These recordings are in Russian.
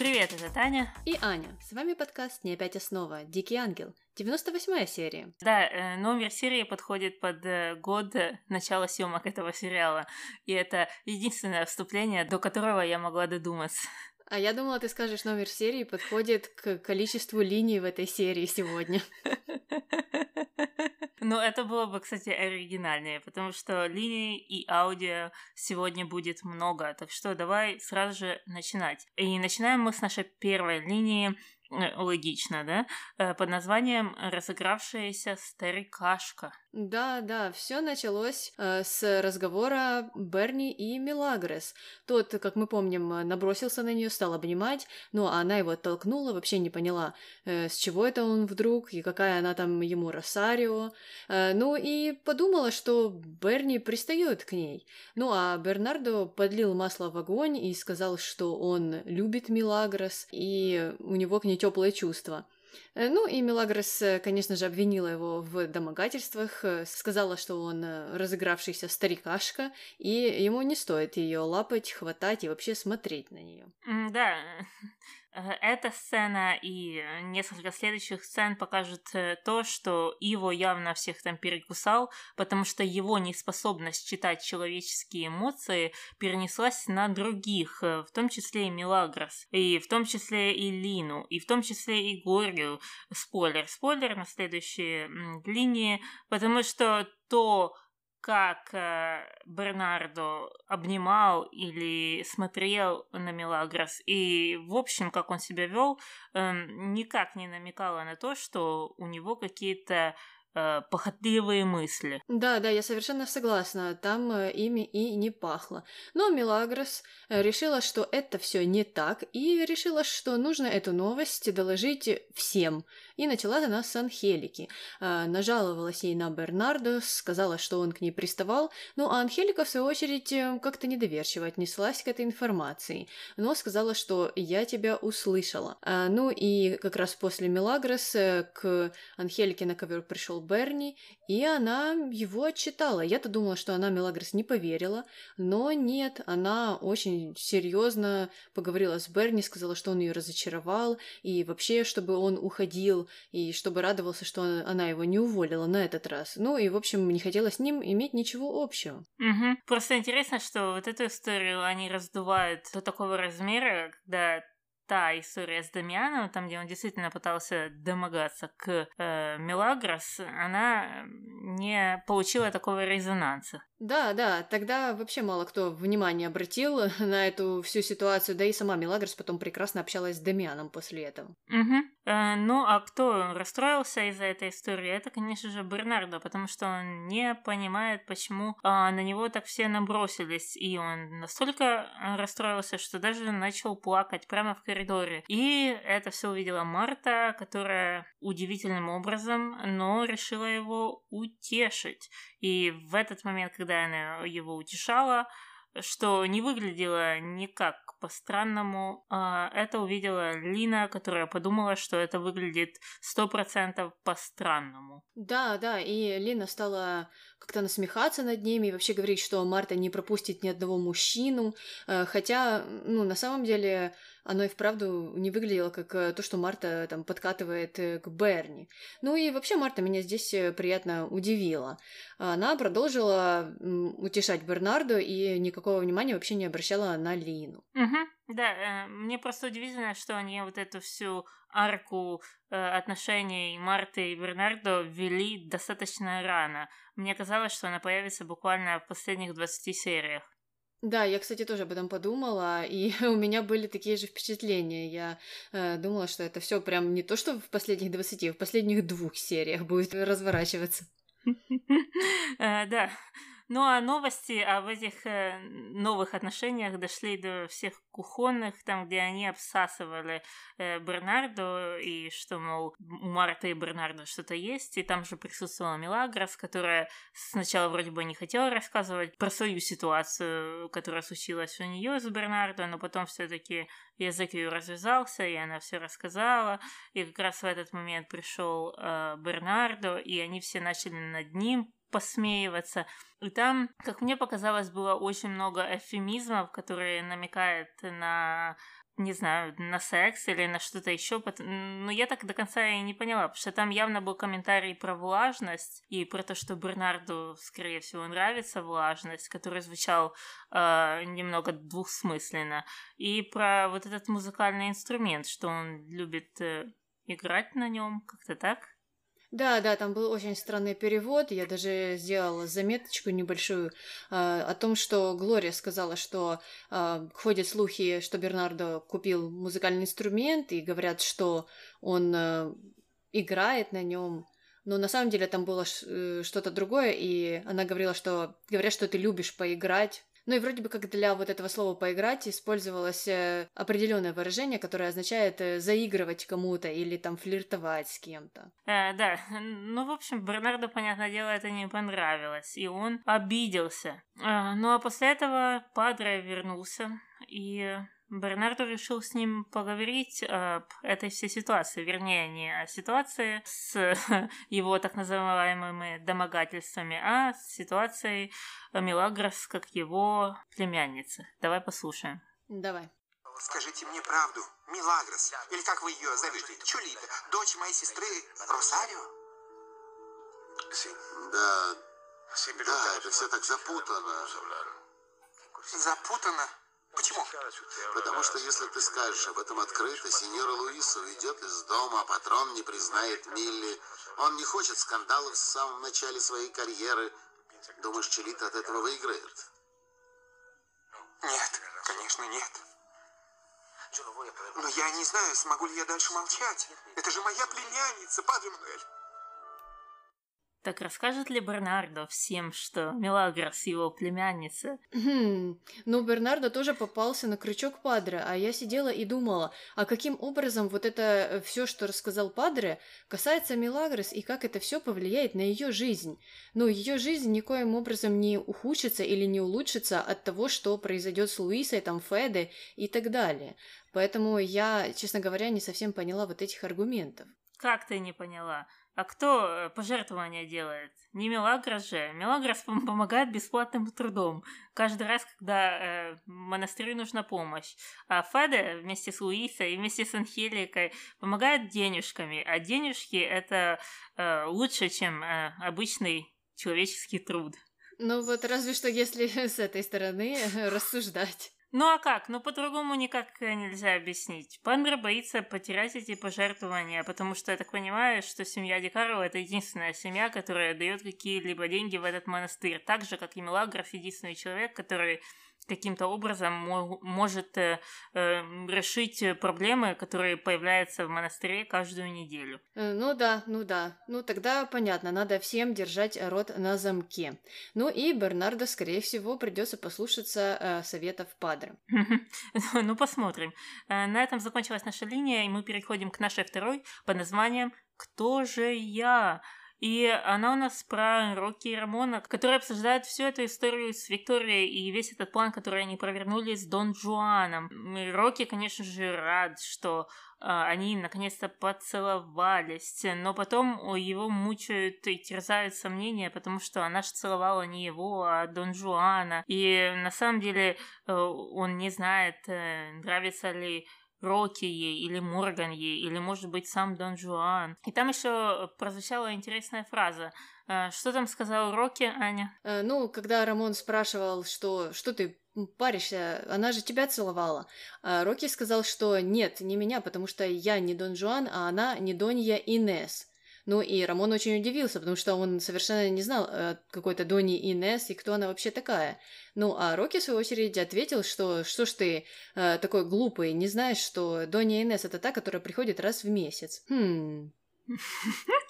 Привет, это Таня. И Аня. С вами подкаст «Не опять основа. Дикий ангел». 98-я серия. Да, э, номер серии подходит под э, год начала съемок этого сериала. И это единственное вступление, до которого я могла додуматься. А я думала, ты скажешь, номер серии подходит к количеству линий в этой серии сегодня. Ну, это было бы, кстати, оригинальнее, потому что линий и аудио сегодня будет много. Так что давай сразу же начинать. И начинаем мы с нашей первой линии Э, логично, да, э, под названием «Разыгравшаяся старикашка». Да, да, все началось э, с разговора Берни и Милагрес. Тот, как мы помним, набросился на нее, стал обнимать, но она его оттолкнула, вообще не поняла, э, с чего это он вдруг и какая она там ему Росарио. Э, ну и подумала, что Берни пристает к ней. Ну а Бернардо подлил масло в огонь и сказал, что он любит Милагрес, и у него к ней теплые чувства. Э, ну и Мелагрос, э, конечно же, обвинила его в домогательствах, э, сказала, что он разыгравшийся старикашка, и ему не стоит ее лапать, хватать и вообще смотреть на нее. Да, эта сцена и несколько следующих сцен покажут э, то, что Иво явно всех там перекусал, потому что его неспособность читать человеческие эмоции перенеслась на других, э, в том числе и Милагрос, и в том числе и Лину, и в том числе и Горию. Спойлер, спойлер на следующей линии, потому что то, как э, Бернардо обнимал или смотрел на Мелагрос, и, в общем, как он себя вел, э, никак не намекало на то, что у него какие-то э, похотливые мысли. Да, да, я совершенно согласна. Там э, ими и не пахло. Но Милагрос э, решила, что это все не так, и решила, что нужно эту новость доложить всем. И начала она с Анхелики. Э, нажаловалась ей на Бернардо, сказала, что он к ней приставал, ну а Анхелика, в свою очередь, э, как-то недоверчиво отнеслась к этой информации, но сказала, что я тебя услышала. Э, ну и как раз после Милагрос э, к Анхелике на ковер пришел Берни, и она его отчитала. Я-то думала, что она Мелагрос не поверила, но нет, она очень серьезно поговорила с Берни, сказала, что он ее разочаровал, и вообще, чтобы он уходил, и чтобы радовался, что она его не уволила на этот раз. Ну и, в общем, не хотела с ним иметь ничего общего. Угу. Просто интересно, что вот эту историю они раздувают до такого размера, когда та история с Дамианом, там, где он действительно пытался домогаться к э, Мелагрос, она не получила такого резонанса. Да, да, тогда вообще мало кто внимание обратил на эту всю ситуацию, да и сама Мелагрос потом прекрасно общалась с Дамианом после этого. Угу. Э, ну, а кто расстроился из-за этой истории, это, конечно же, Бернардо, потому что он не понимает, почему э, на него так все набросились, и он настолько расстроился, что даже начал плакать прямо в коридоре коридоре. И это все увидела Марта, которая удивительным образом, но решила его утешить. И в этот момент, когда она его утешала, что не выглядело никак по-странному. А, это увидела Лина, которая подумала, что это выглядит сто процентов по-странному. Да, да, и Лина стала как-то насмехаться над ними и вообще говорить, что Марта не пропустит ни одного мужчину, э, хотя, ну, на самом деле, оно и вправду не выглядело как э, то, что Марта там подкатывает э, к Берни. Ну и вообще Марта меня здесь приятно удивила. Она продолжила утешать Бернарду и никакого внимания вообще не обращала на Лину. Угу. Да, мне просто удивительно, что они вот эту всю арку отношений Марты и Бернардо ввели достаточно рано. Мне казалось, что она появится буквально в последних 20 сериях. Да, я, кстати, тоже об этом подумала, и у меня были такие же впечатления. Я э, думала, что это все прям не то, что в последних 20, а в последних двух сериях будет разворачиваться. Э, да. Ну а новости об этих э, новых отношениях дошли до всех кухонных, там, где они обсасывали э, Бернарду, и что, мол, у Марта и Бернарда что-то есть, и там же присутствовала Милагрос, которая сначала вроде бы не хотела рассказывать про свою ситуацию, которая случилась у нее с Бернардо, но потом все-таки язык ее развязался, и она все рассказала, и как раз в этот момент пришел э, Бернардо, и они все начали над ним посмеиваться. И там, как мне показалось, было очень много эфемизмов, которые намекают на не знаю, на секс или на что-то еще. Но я так до конца и не поняла, потому что там явно был комментарий про влажность и про то, что Бернарду, скорее всего, нравится влажность, который звучал э, немного двухсмысленно, и про вот этот музыкальный инструмент, что он любит э, играть на нем, как-то так. Да, да, там был очень странный перевод. Я даже сделала заметочку небольшую э, о том, что Глория сказала, что э, ходят слухи, что Бернардо купил музыкальный инструмент, и говорят, что он э, играет на нем. Но на самом деле там было э, что-то другое, и она говорила, что говорят, что ты любишь поиграть ну и вроде бы как для вот этого слова «поиграть» использовалось э, определенное выражение, которое означает э, заигрывать кому-то или там флиртовать с кем-то. Э, да, ну, в общем, Бернарду, понятное дело, это не понравилось, и он обиделся. Э, ну а после этого Падре вернулся, и Бернардо решил с ним поговорить об этой всей ситуации, вернее, не о ситуации с его так называемыми домогательствами, а с ситуацией Милагрос как его племянницы. Давай послушаем. Давай. Скажите мне правду, Милагрос, или как вы ее зовете, Чулита, дочь моей сестры Росарио? Да, да, это все так запутано. Запутано? Почему? Потому что если ты скажешь об этом открыто, сеньора Луиса уйдет из дома, а патрон не признает Милли. Он не хочет скандалов в самом начале своей карьеры. Думаешь, Челита от этого выиграет? Нет, конечно, нет. Но я не знаю, смогу ли я дальше молчать. Это же моя племянница, Падре Мануэль. Так расскажет ли Бернардо всем, что Мелагрос его племянница? Хм, ну Бернардо тоже попался на крючок Падре, а я сидела и думала, а каким образом вот это э, все, что рассказал Падре, касается Мелагрос и как это все повлияет на ее жизнь. Ну, ее жизнь никоим образом не ухудшится или не улучшится от того, что произойдет с Луисой, там, Феде и так далее. Поэтому я, честно говоря, не совсем поняла вот этих аргументов. Как ты не поняла? А кто э, пожертвования делает? Не Мелагрос же. Мелагрос помогает бесплатным трудом. Каждый раз, когда э, монастырю нужна помощь. А Феде вместе с Луисой и вместе с Анхеликой помогает денежками. А денежки это э, лучше, чем э, обычный человеческий труд. Ну вот разве что если с этой стороны рассуждать. Ну а как? Ну по-другому никак э, нельзя объяснить. Пандра боится потерять эти пожертвования, потому что я так понимаю, что семья Дикарова это единственная семья, которая дает какие-либо деньги в этот монастырь. Так же, как и Мелагров, единственный человек, который каким-то образом может э, э, решить проблемы, которые появляются в монастыре каждую неделю. Э, ну да, ну да. Ну тогда понятно, надо всем держать рот на замке. Ну и Бернардо, скорее всего, придется послушаться э, советов Падре. Ну посмотрим. Э, на этом закончилась наша линия, и мы переходим к нашей второй под названием «Кто же я?». И она у нас про Рокки и Рамона, которые обсуждают всю эту историю с Викторией и весь этот план, который они провернули с Дон Жуаном. Рокки, конечно же, рад, что э, они наконец-то поцеловались, но потом его мучают и терзают сомнения, потому что она же целовала не его, а Дон Жуана. И на самом деле э, он не знает, э, нравится ли Рокки ей, или Морган ей, или, может быть, сам Дон Жуан. И там еще прозвучала интересная фраза. Э, что там сказал Рокки, Аня? Э, ну, когда Рамон спрашивал, что, что ты паришься, она же тебя целовала. А Рокки сказал, что нет, не меня, потому что я не Дон Жуан, а она не Донья Инес. Ну и Рамон очень удивился, потому что он совершенно не знал э, какой-то Дони Инес и кто она вообще такая. Ну а Рокки, в свою очередь, ответил, что что ж ты э, такой глупый, не знаешь, что Дони Инес это та, которая приходит раз в месяц. Хм...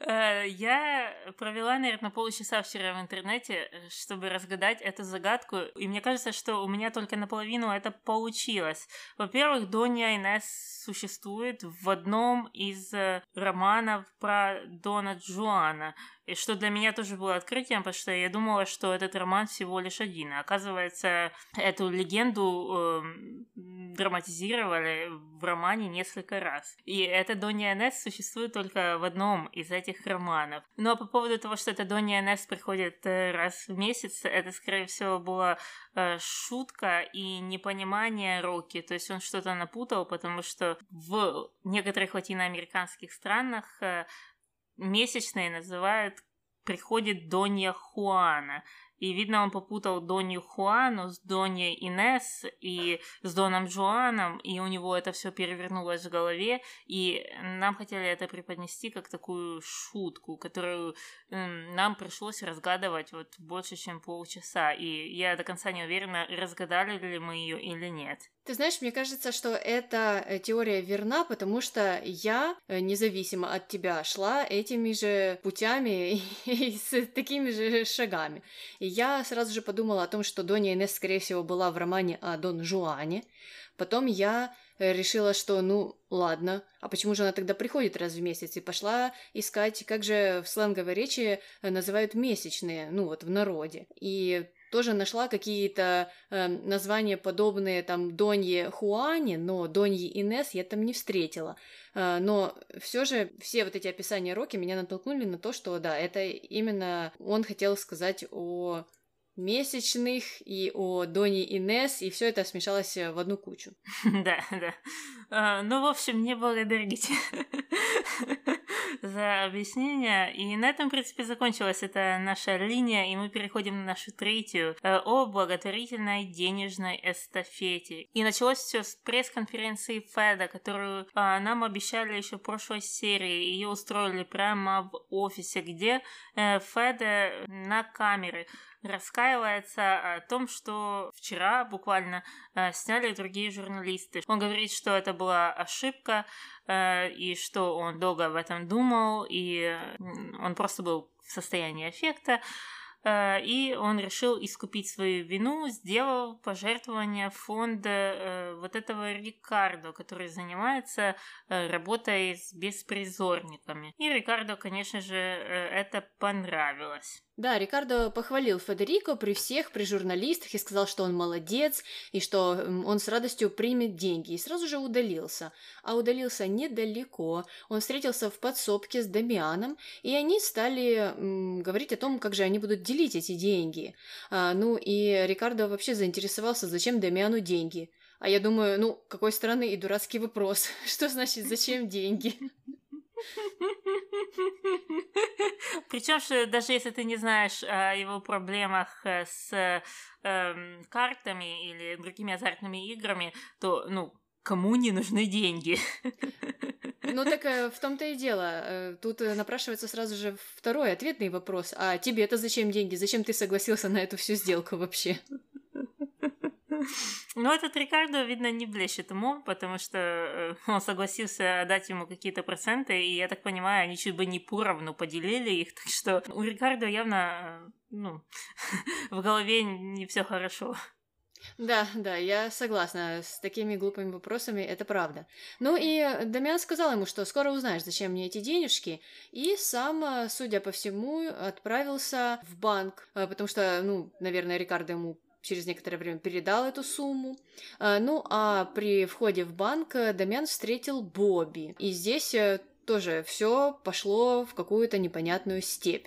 Э, я провела, наверное, полчаса вчера в интернете, э, чтобы разгадать эту загадку, и мне кажется, что у меня только наполовину это получилось. Во-первых, Донья Инес существует в одном из э, романов про Дона Джуана, и что для меня тоже было открытием, потому что я думала, что этот роман всего лишь один. А оказывается, эту легенду э, драматизировали в романе несколько раз. И эта Донья Инес существует только в одном из этих романов. Ну а по поводу того, что это Донни Энес приходит э, раз в месяц, это, скорее всего, была э, шутка и непонимание Рокки. То есть он что-то напутал, потому что в некоторых латиноамериканских странах э, месячные называют приходит Донья Хуана. И, видно, он попутал Донью Хуану с Доньей Инес и с Доном Жуаном, и у него это все перевернулось в голове, и нам хотели это преподнести как такую шутку, которую м, нам пришлось разгадывать вот больше, чем полчаса, и я до конца не уверена, разгадали ли мы ее или нет. Ты знаешь, мне кажется, что эта э, теория верна, потому что я, э, независимо от тебя, шла этими же путями и с такими же шагами. И я сразу же подумала о том, что Донья Инесс, скорее всего, была в романе о Дон Жуане. Потом я э, решила, что, ну, ладно, а почему же она тогда приходит раз в месяц? И пошла искать, как же в сленговой речи называют месячные, ну, вот в народе. И тоже нашла какие-то э, названия подобные там Донье Хуане, но Донье Инес я там не встретила. Э, но все же все вот эти описания Роки меня натолкнули на то, что да, это именно он хотел сказать о месячных и о Доне Инес, и все это смешалось в одну кучу. Да, да. А, ну, в общем, не благодарите за объяснение. И на этом, в принципе, закончилась эта наша линия, и мы переходим на нашу третью э, о благотворительной денежной эстафете. И началось все с пресс-конференции Феда, которую а, нам обещали еще в прошлой серии. Ее устроили прямо в офисе, где э, Феда на камеры раскаивается о том, что вчера буквально э, сняли другие журналисты. Он говорит, что это была ошибка, э, и что он долго об этом думал, и он просто был в состоянии эффекта. Э, и он решил искупить свою вину, сделал пожертвование фонда э, вот этого Рикардо, который занимается работой с беспризорниками. И Рикардо, конечно же, это понравилось. Да, Рикардо похвалил Федерико при всех, при журналистах и сказал, что он молодец и что он с радостью примет деньги. И сразу же удалился. А удалился недалеко. Он встретился в подсобке с Дамианом, и они стали м, говорить о том, как же они будут делить эти деньги. А, ну и Рикардо вообще заинтересовался, зачем Дамиану деньги. А я думаю, ну, какой странный и дурацкий вопрос. Что значит, зачем деньги? Причем, что даже если ты не знаешь о его проблемах э, с э, картами или другими азартными играми, то, ну, кому не нужны деньги? Ну так э, в том-то и дело. Э, тут напрашивается сразу же второй ответный вопрос. А тебе это зачем деньги? Зачем ты согласился на эту всю сделку вообще? Ну, этот Рикардо, видно, не блещет умом, потому что э, он согласился дать ему какие-то проценты, и, я так понимаю, они чуть бы не поровну поделили их, так что у Рикардо явно, э, ну, в голове не все хорошо. Да, да, я согласна с такими глупыми вопросами, это правда. Ну и Дамиан сказал ему, что скоро узнаешь, зачем мне эти денежки, и сам, э, судя по всему, отправился в банк, потому что, ну, наверное, Рикардо ему через некоторое время передал эту сумму. А, ну, а при входе в банк э, Дамян встретил Бобби. И здесь э, тоже все пошло в какую-то непонятную степь.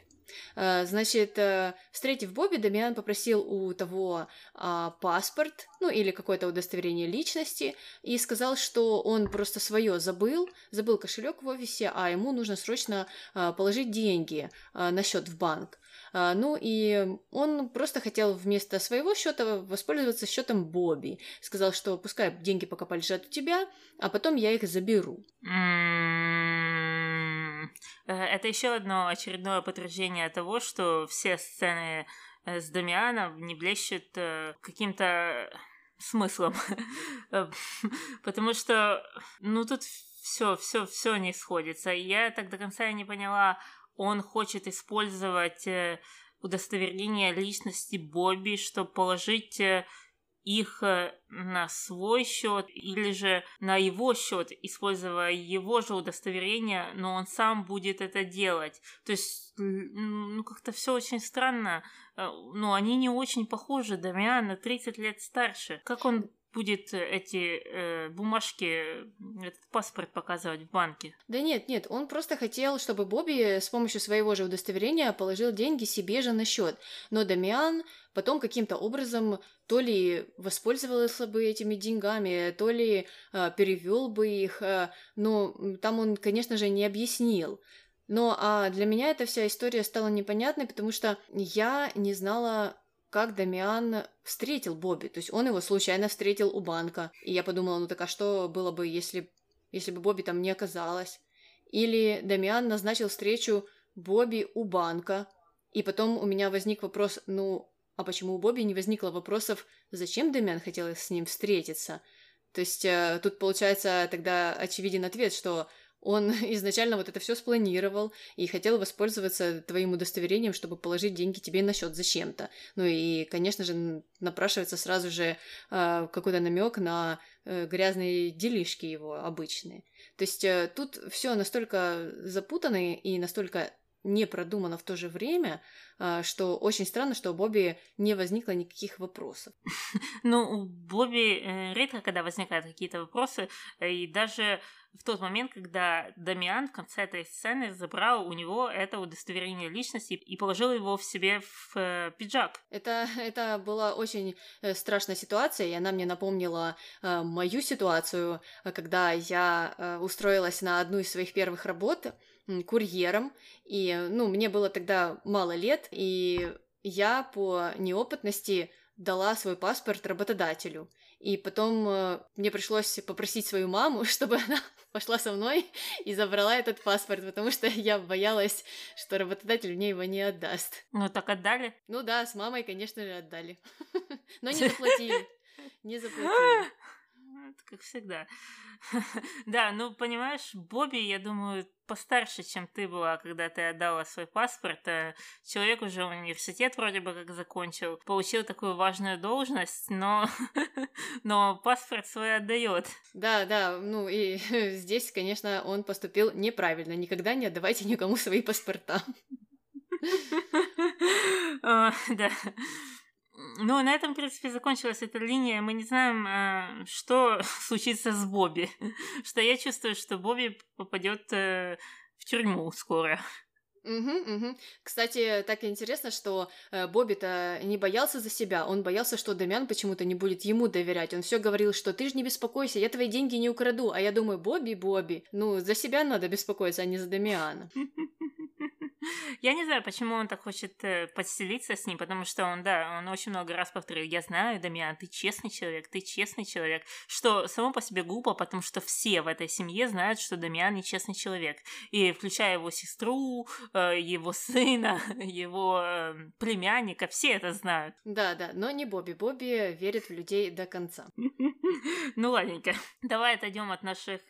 А, значит, э, встретив Бобби, Дамиан попросил у того а, паспорт, ну или какое-то удостоверение личности, и сказал, что он просто свое забыл, забыл кошелек в офисе, а ему нужно срочно а, положить деньги а, на счет в банк. Ну и он просто хотел вместо своего счета воспользоваться счетом Бобби. Сказал, что пускай деньги пока полежат у тебя, а потом я их заберу. М-м-м. Э, это еще одно очередное подтверждение того, что все сцены э, с Дамианом не блещут э, каким-то смыслом. Потому что, ну, тут все, все, все не сходится. Я так до конца не поняла, он хочет использовать удостоверение личности Бобби, чтобы положить их э, на свой счет или же на его счет, используя его же удостоверение, но он сам будет это делать. То есть, ну, как-то все очень странно. Ну, они не очень похожи. Дамиан на 30 лет старше. Как он будет эти э, бумажки, этот паспорт показывать в банке. Да нет, нет, он просто хотел, чтобы Бобби с помощью своего же удостоверения положил деньги себе же на счет. Но Дамиан потом каким-то образом то ли воспользовался бы этими деньгами, то ли э, перевел бы их, э, но там он, конечно же, не объяснил. Но а для меня эта вся история стала непонятной, потому что я не знала, как Дамиан встретил Бобби. То есть он его случайно встретил у банка. И я подумала, ну так а что было бы, если, если бы Бобби там не оказалось? Или Дамиан назначил встречу Бобби у банка, и потом у меня возник вопрос, ну, а почему у Бобби не возникло вопросов, зачем Дэмиан хотел с ним встретиться? То есть э, тут получается тогда очевиден ответ, что он изначально вот это все спланировал и хотел воспользоваться твоим удостоверением, чтобы положить деньги тебе на счет зачем-то. Ну и, конечно же, напрашивается сразу же э, какой-то намек на э, грязные делишки его обычные. То есть э, тут все настолько запутано и настолько не продумано в то же время, а, что очень странно, что у Бобби не возникло никаких вопросов. Ну, у Бобби э, редко, когда возникают какие-то вопросы, э, и даже в тот момент, когда Дамиан в конце этой сцены забрал у него это удостоверение личности и положил его в себе в э, пиджак. Это, это была очень э, страшная ситуация, и она мне напомнила э, мою ситуацию, когда я э, устроилась на одну из своих первых работ курьером, и, ну, мне было тогда мало лет, и я по неопытности дала свой паспорт работодателю. И потом э, мне пришлось попросить свою маму, чтобы она пошла со мной и забрала этот паспорт, потому что я боялась, что работодатель мне его не отдаст. Ну так отдали? Ну да, с мамой, конечно же, отдали. Но не заплатили. Не заплатили. Это как всегда. да, ну, понимаешь, Бобби, я думаю, постарше, чем ты была, когда ты отдала свой паспорт. А человек уже университет вроде бы как закончил, получил такую важную должность, но, но паспорт свой отдает. Да, да, ну и здесь, конечно, он поступил неправильно. Никогда не отдавайте никому свои паспорта. Да. Ну, на этом, в принципе, закончилась эта линия. Мы не знаем, э, что случится с Бобби. Что я чувствую, что Бобби попадет э, в тюрьму скоро. Угу, угу. Кстати, так интересно, что э, Бобби-то не боялся за себя, он боялся, что Дамиан почему-то не будет ему доверять. Он все говорил, что ты же не беспокойся, я твои деньги не украду. А я думаю, Бобби, Бобби, ну, за себя надо беспокоиться, а не за Дамиана. Я не знаю, почему он так хочет э, подселиться с ним, потому что он, да, он очень много раз повторил, я знаю, Дамиан, ты честный человек, ты честный человек, что само по себе глупо, потому что все в этой семье знают, что Дамиан нечестный человек, и включая его сестру, э, его сына, его э, племянника, все это знают. Да, да, но не Бобби. Бобби верит в людей до конца. Ну ладненько. Давай отойдем от наших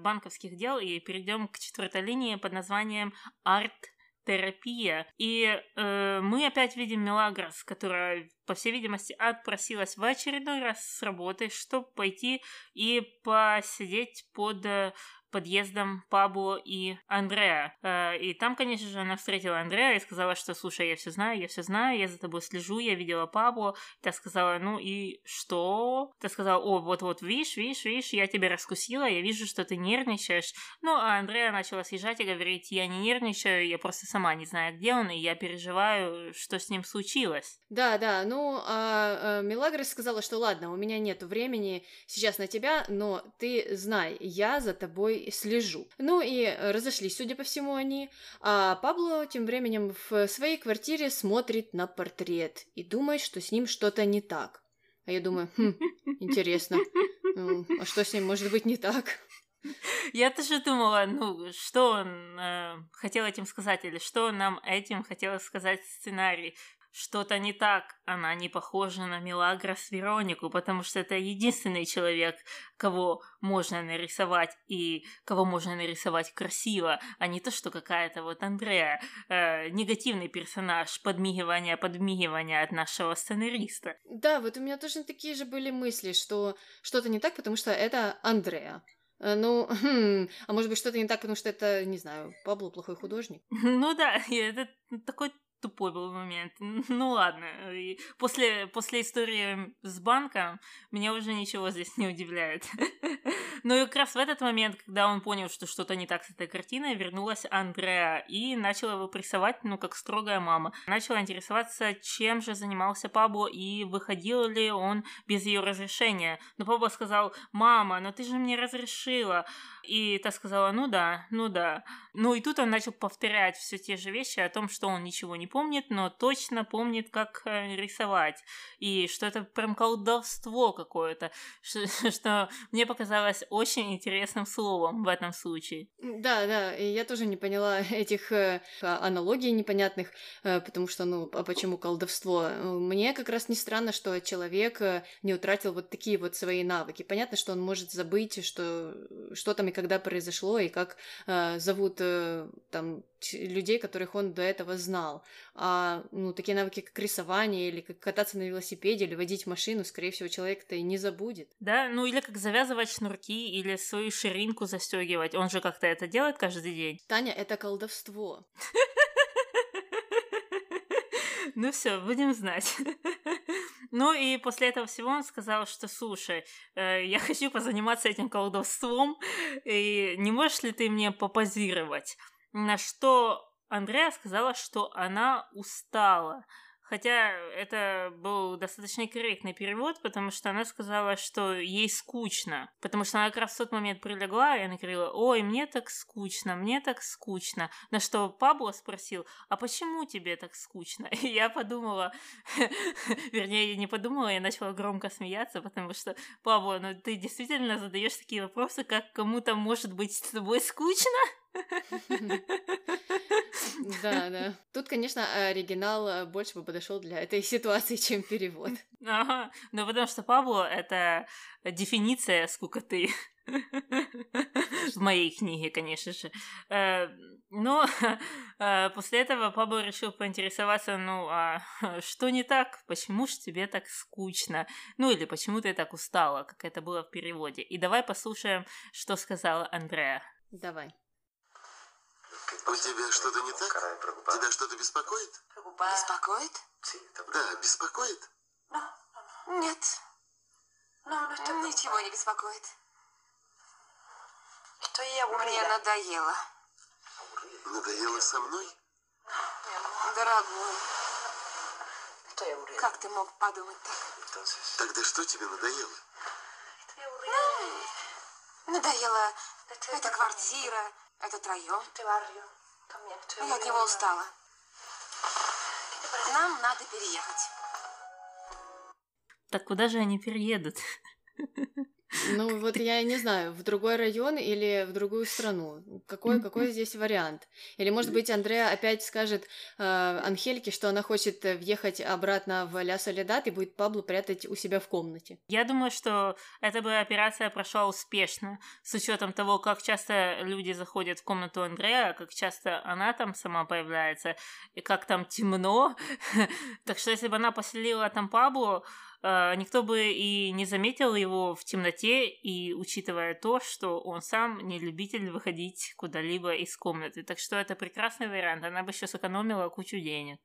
банковских дел и перейдем к четвертой линии под названием арт терапия. И э, мы опять видим Мелагрос, которая, по всей видимости, отпросилась в очередной раз с работы, чтобы пойти и посидеть под э, подъездом Пабло и Андреа. Э, и там, конечно же, она встретила Андреа и сказала, что, слушай, я все знаю, я все знаю, я за тобой слежу, я видела Пабло. Та сказала, ну и что? Та сказала, о, вот-вот, видишь, видишь, видишь, я тебя раскусила, я вижу, что ты нервничаешь. Ну, а Андреа начала съезжать и говорить, я не нервничаю, я просто сама не знаю, где он, и я переживаю, что с ним случилось. Да, да, ну, а, а сказала, что ладно, у меня нет времени сейчас на тебя, но ты знай, я за тобой слежу. Ну и разошлись, судя по всему, они. А Пабло тем временем в своей квартире смотрит на портрет и думает, что с ним что-то не так. А я думаю, хм, интересно, а что с ним может быть не так? Я тоже думала, ну, что он э, хотел этим сказать, или что нам этим хотел сказать сценарий что-то не так, она не похожа на Мелагрос Веронику, потому что это единственный человек, кого можно нарисовать и кого можно нарисовать красиво, а не то, что какая-то вот Андрея, э, негативный персонаж, подмигивание, подмигивание от нашего сценариста. Да, вот у меня точно такие же были мысли, что что-то не так, потому что это Андрея. Э, ну, хм, а может быть что-то не так, потому что это, не знаю, Пабло плохой художник? Ну да, это такой тупой был момент. Ну ладно. И после, после истории с банком меня уже ничего здесь не удивляет. Но и как раз в этот момент, когда он понял, что что-то не так с этой картиной, вернулась Андреа и начала его прессовать, ну, как строгая мама. Начала интересоваться, чем же занимался Пабло и выходил ли он без ее разрешения. Но Пабло сказал, мама, но ты же мне разрешила. И та сказала, ну да, ну да. Ну и тут он начал повторять все те же вещи о том, что он ничего не помнит, но точно помнит, как э, рисовать. И что это прям колдовство какое-то, что, что мне показалось очень интересным словом в этом случае. Да, да, и я тоже не поняла этих э, аналогий непонятных, э, потому что, ну, а почему колдовство? Мне как раз не странно, что человек не утратил вот такие вот свои навыки. Понятно, что он может забыть, что, что там и когда произошло, и как зовут там людей, которых он до этого знал. А ну, такие навыки, как рисование, или как кататься на велосипеде, или водить машину, скорее всего, человек-то и не забудет. Да, ну или как завязывать шнурки, или свою ширинку застегивать. Он же как-то это делает каждый день. Таня, это колдовство. Ну все, будем знать. Ну и после этого всего он сказал, что слушай, э, я хочу позаниматься этим колдовством, и не можешь ли ты мне попозировать? На что Андреа сказала, что она устала. Хотя это был достаточно корректный перевод, потому что она сказала, что ей скучно. Потому что она как раз в тот момент прилегла, и она говорила, ой, мне так скучно, мне так скучно. На что Пабло спросил, а почему тебе так скучно? И я подумала, вернее, я не подумала, я начала громко смеяться, потому что, Пабло, ну ты действительно задаешь такие вопросы, как кому-то может быть с тобой скучно? Да, да. Тут, конечно, оригинал э, больше бы подошел для этой ситуации, чем перевод. Ага, ну потому что Пабло — это дефиниция скукоты. В моей книге, конечно же. Э, но э, после этого Пабло решил поинтересоваться, ну, а что не так? Почему ж тебе так скучно? Ну, или почему ты так устала, как это было в переводе. И давай послушаем, что сказала Андреа. Давай. У тебя что-то не так? Тебя что-то беспокоит? Беспокоит? Да, беспокоит. Нет. Ничего не беспокоит. Мне надоело. Надоело со мной? Дорогой, как ты мог подумать так? Тогда что тебе надоело? Надоела эта квартира, этот район. Я от него устала. Нам надо переехать. Так куда же они переедут? Ну, вот я не знаю, в другой район или в другую страну. Какой, какой здесь вариант? Или, может быть, Андреа опять скажет э, Анхельке, что она хочет въехать обратно в Ля Солидат и будет Пабло прятать у себя в комнате. Я думаю, что эта бы операция прошла успешно, с учетом того, как часто люди заходят в комнату Андрея, как часто она там сама появляется, и как там темно. Так что если бы она поселила там Пабло, Э, никто бы и не заметил его в темноте, и учитывая то, что он сам не любитель выходить куда-либо из комнаты. Так что это прекрасный вариант, она бы еще сэкономила кучу денег.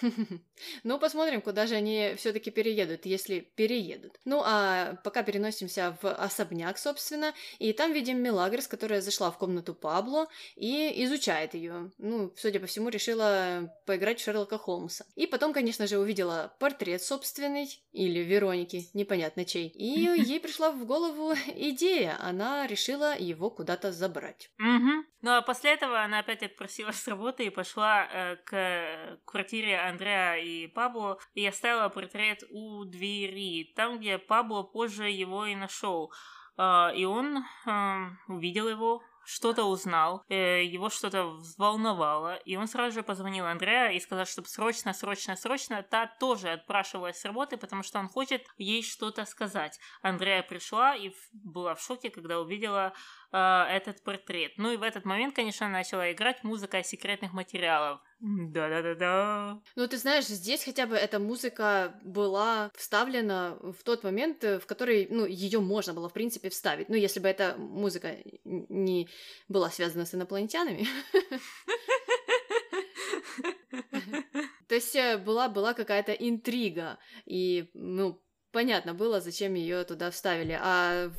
Ну, посмотрим, куда же они все-таки переедут, если переедут. Ну, а пока переносимся в особняк, собственно, и там видим Мелагрос, которая зашла в комнату Пабло и изучает ее. Ну, судя по всему, решила поиграть в Шерлока Холмса. И потом, конечно же, увидела портрет собственный, или Вероники, непонятно чей. И ей пришла в голову идея, она решила его куда-то забрать. Угу. Ну а после этого она опять отпросилась с работы и пошла э, к квартире Андреа и Пабло и оставила портрет у двери, там, где Пабло позже его и нашел. Э, и он э, увидел его, что-то узнал, э, его что-то взволновало, и он сразу же позвонил Андреа и сказал, чтобы срочно, срочно, срочно, та тоже отпрашивалась с работы, потому что он хочет ей что-то сказать. Андреа пришла и была в шоке, когда увидела э, этот портрет. Ну и в этот момент, конечно, начала играть музыка секретных материалов. Да-да-да-да. Ну, ты знаешь, здесь хотя бы эта музыка была вставлена в тот момент, в который, ну, ее можно было, в принципе, вставить. Ну, если бы эта музыка не была связана с инопланетянами. То есть э, была, была какая-то интрига, и, ну, понятно было, зачем ее туда вставили. А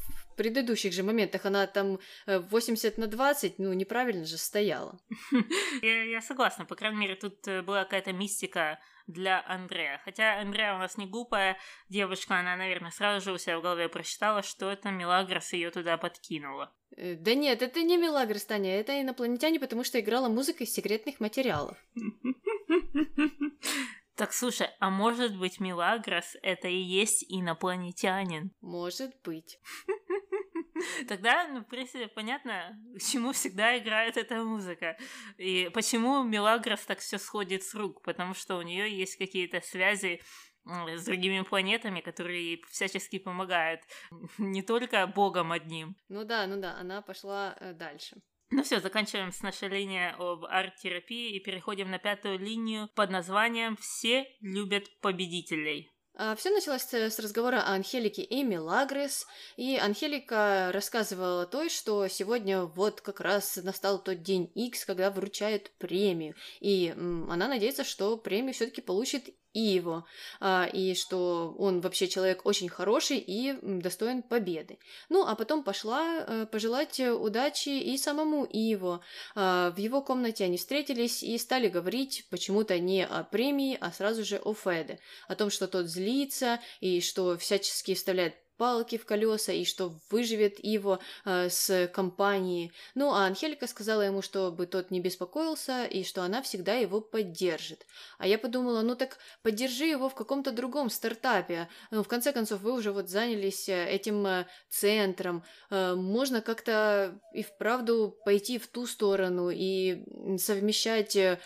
предыдущих же моментах она там 80 э, на 20, ну, неправильно же стояла. Я, я согласна, по крайней мере, тут э, была какая-то мистика для Андрея. Хотя Андрея у нас не глупая девушка, она, наверное, сразу же у себя в голове прочитала, что это Мелагрос ее туда подкинула. Э, да нет, это не Мелагрос, Таня, это инопланетяне, потому что играла музыка из секретных материалов. Так слушай, а может быть Милагрос это и есть инопланетянин? Может быть. Тогда, ну, в принципе, понятно, к чему всегда играет эта музыка. И почему Милагрос так все сходит с рук. Потому что у нее есть какие-то связи с другими планетами, которые ей всячески помогают. Не только богом одним. Ну да, ну да, она пошла э, дальше. Ну все, заканчиваем с нашей линией об арт-терапии и переходим на пятую линию под названием «Все любят победителей». А, Все началось с разговора о Анхелике и Мелагрес, и Анхелика рассказывала той, что сегодня вот как раз настал тот день X, когда вручают премию, и она надеется, что премию все-таки получит Иво, а, и что он вообще человек очень хороший и достоин победы. Ну, а потом пошла а, пожелать удачи и самому Иво. А, в его комнате они встретились и стали говорить почему-то не о премии, а сразу же о Феде, о том, что тот злится и что всячески вставляет палки в колеса и что выживет его э, с компанией. Ну, а Анхелика сказала ему, чтобы тот не беспокоился и что она всегда его поддержит. А я подумала, ну так поддержи его в каком-то другом стартапе. Ну, в конце концов, вы уже вот занялись э, этим э, центром. Э, можно как-то и вправду пойти в ту сторону и совмещать э,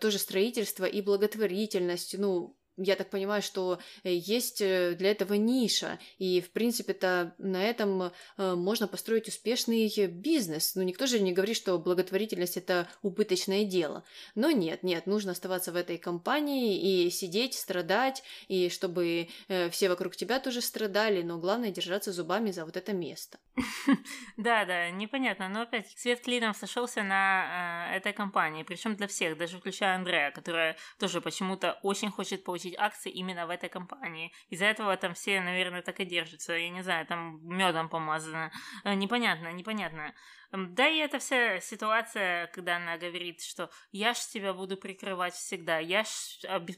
тоже строительство и благотворительность. Ну, я так понимаю, что э, есть э, для этого ниша, и, в принципе-то, на этом э, можно построить успешный бизнес. Ну, никто же не говорит, что благотворительность – это убыточное дело. Но нет, нет, нужно оставаться в этой компании и сидеть, страдать, и чтобы все вокруг тебя тоже страдали, но главное – держаться зубами за вот это место. Да, да, непонятно, но опять свет клином сошелся на этой компании, причем для всех, даже включая Андрея, которая тоже почему-то очень хочет получить получить акции именно в этой компании. Из-за этого там все, наверное, так и держатся. Я не знаю, там медом помазано. Э, непонятно, непонятно. Да и эта вся ситуация, когда она говорит, что я ж тебя буду прикрывать всегда, я ж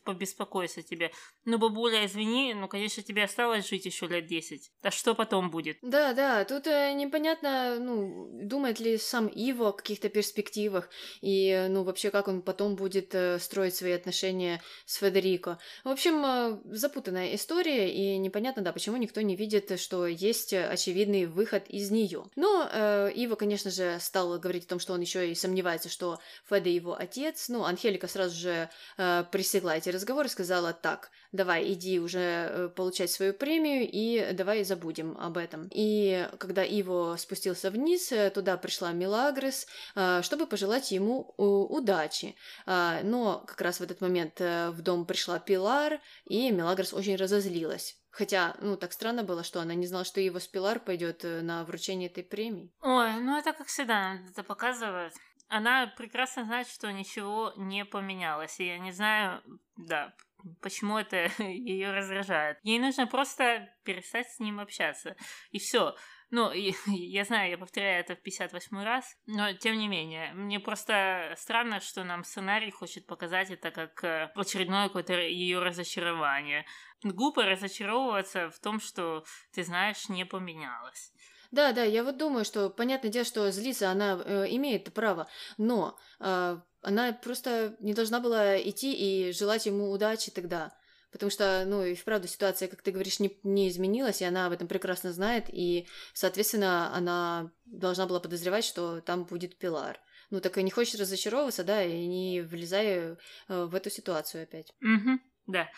побеспокоюсь о тебе. Ну, бабуля, извини, ну, конечно, тебе осталось жить еще лет десять. А что потом будет? Да, да, тут э, непонятно, ну, думает ли сам Иво о каких-то перспективах, и, ну, вообще, как он потом будет э, строить свои отношения с Федерико. В общем, э, запутанная история, и непонятно, да, почему никто не видит, что есть очевидный выход из нее. Но э, Иво, конечно, конечно же, стал говорить о том, что он еще и сомневается, что Феда его отец. Ну, Анхелика сразу же э, пресекла эти разговоры, сказала так, давай, иди уже э, получать свою премию и давай забудем об этом. И когда Иво спустился вниз, э, туда пришла Милагрес, э, чтобы пожелать ему э, удачи. Э, но как раз в этот момент в дом пришла Пилар, и Милагрес очень разозлилась. Хотя, ну, так странно было, что она не знала, что его Спилар пойдет э, на вручение этой премии. Ой, ну это как всегда это показывает. Она прекрасно знает, что ничего не поменялось. И я не знаю, да, почему это ее раздражает. Ей нужно просто перестать с ним общаться. И все. Ну, и, я знаю, я повторяю это в 58 раз, но тем не менее, мне просто странно, что нам сценарий хочет показать это как э, очередное какое-то ее разочарование. Глупо разочаровываться в том, что, ты знаешь, не поменялось. Да, да, я вот думаю, что понятное дело, что злиться она э, имеет право, но э, она просто не должна была идти и желать ему удачи тогда. Потому что, ну, и вправду ситуация, как ты говоришь, не, не изменилась, и она об этом прекрасно знает, и, соответственно, она должна была подозревать, что там будет Пилар. Ну, так и не хочешь разочаровываться, да, и не влезай э, в эту ситуацию опять. Угу, да.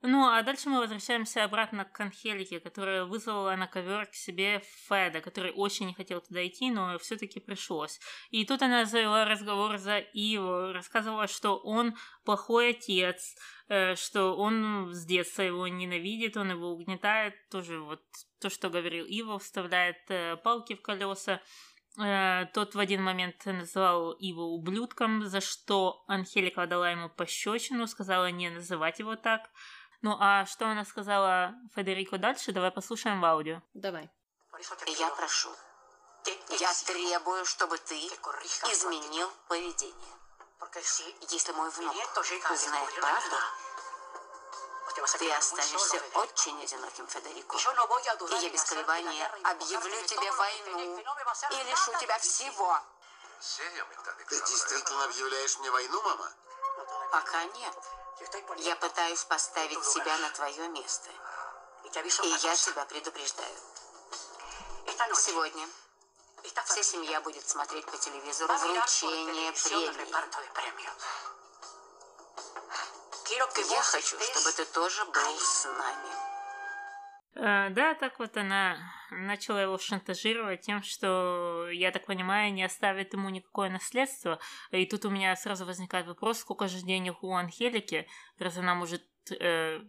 Ну, а дальше мы возвращаемся обратно к Анхелике, которая вызвала на ковер к себе Феда, который очень не хотел туда идти, но все-таки пришлось. И тут она завела разговор за Иво, рассказывала, что он плохой отец, э, что он с детства его ненавидит, он его угнетает, тоже вот то, что говорил Иво, вставляет э, палки в колеса. Э, тот в один момент назвал его ублюдком, за что Анхелика дала ему пощечину, сказала не называть его так. Ну а что она сказала Федерико дальше, давай послушаем в аудио. Давай. Я прошу, я требую, чтобы ты изменил поведение. Если мой внук узнает правду, ты останешься очень одиноким, Федерико. И я без колебания объявлю тебе войну и лишу тебя всего. Ты действительно объявляешь мне войну, мама? Пока нет. Я пытаюсь поставить себя на твое место. И я тебя предупреждаю. Сегодня вся семья будет смотреть по телевизору вручение премии. Я хочу, чтобы ты тоже был с нами. Э, да, так вот она начала его шантажировать тем, что, я так понимаю, не оставит ему никакое наследство. И тут у меня сразу возникает вопрос, сколько же денег у Анхелики, раз она может э,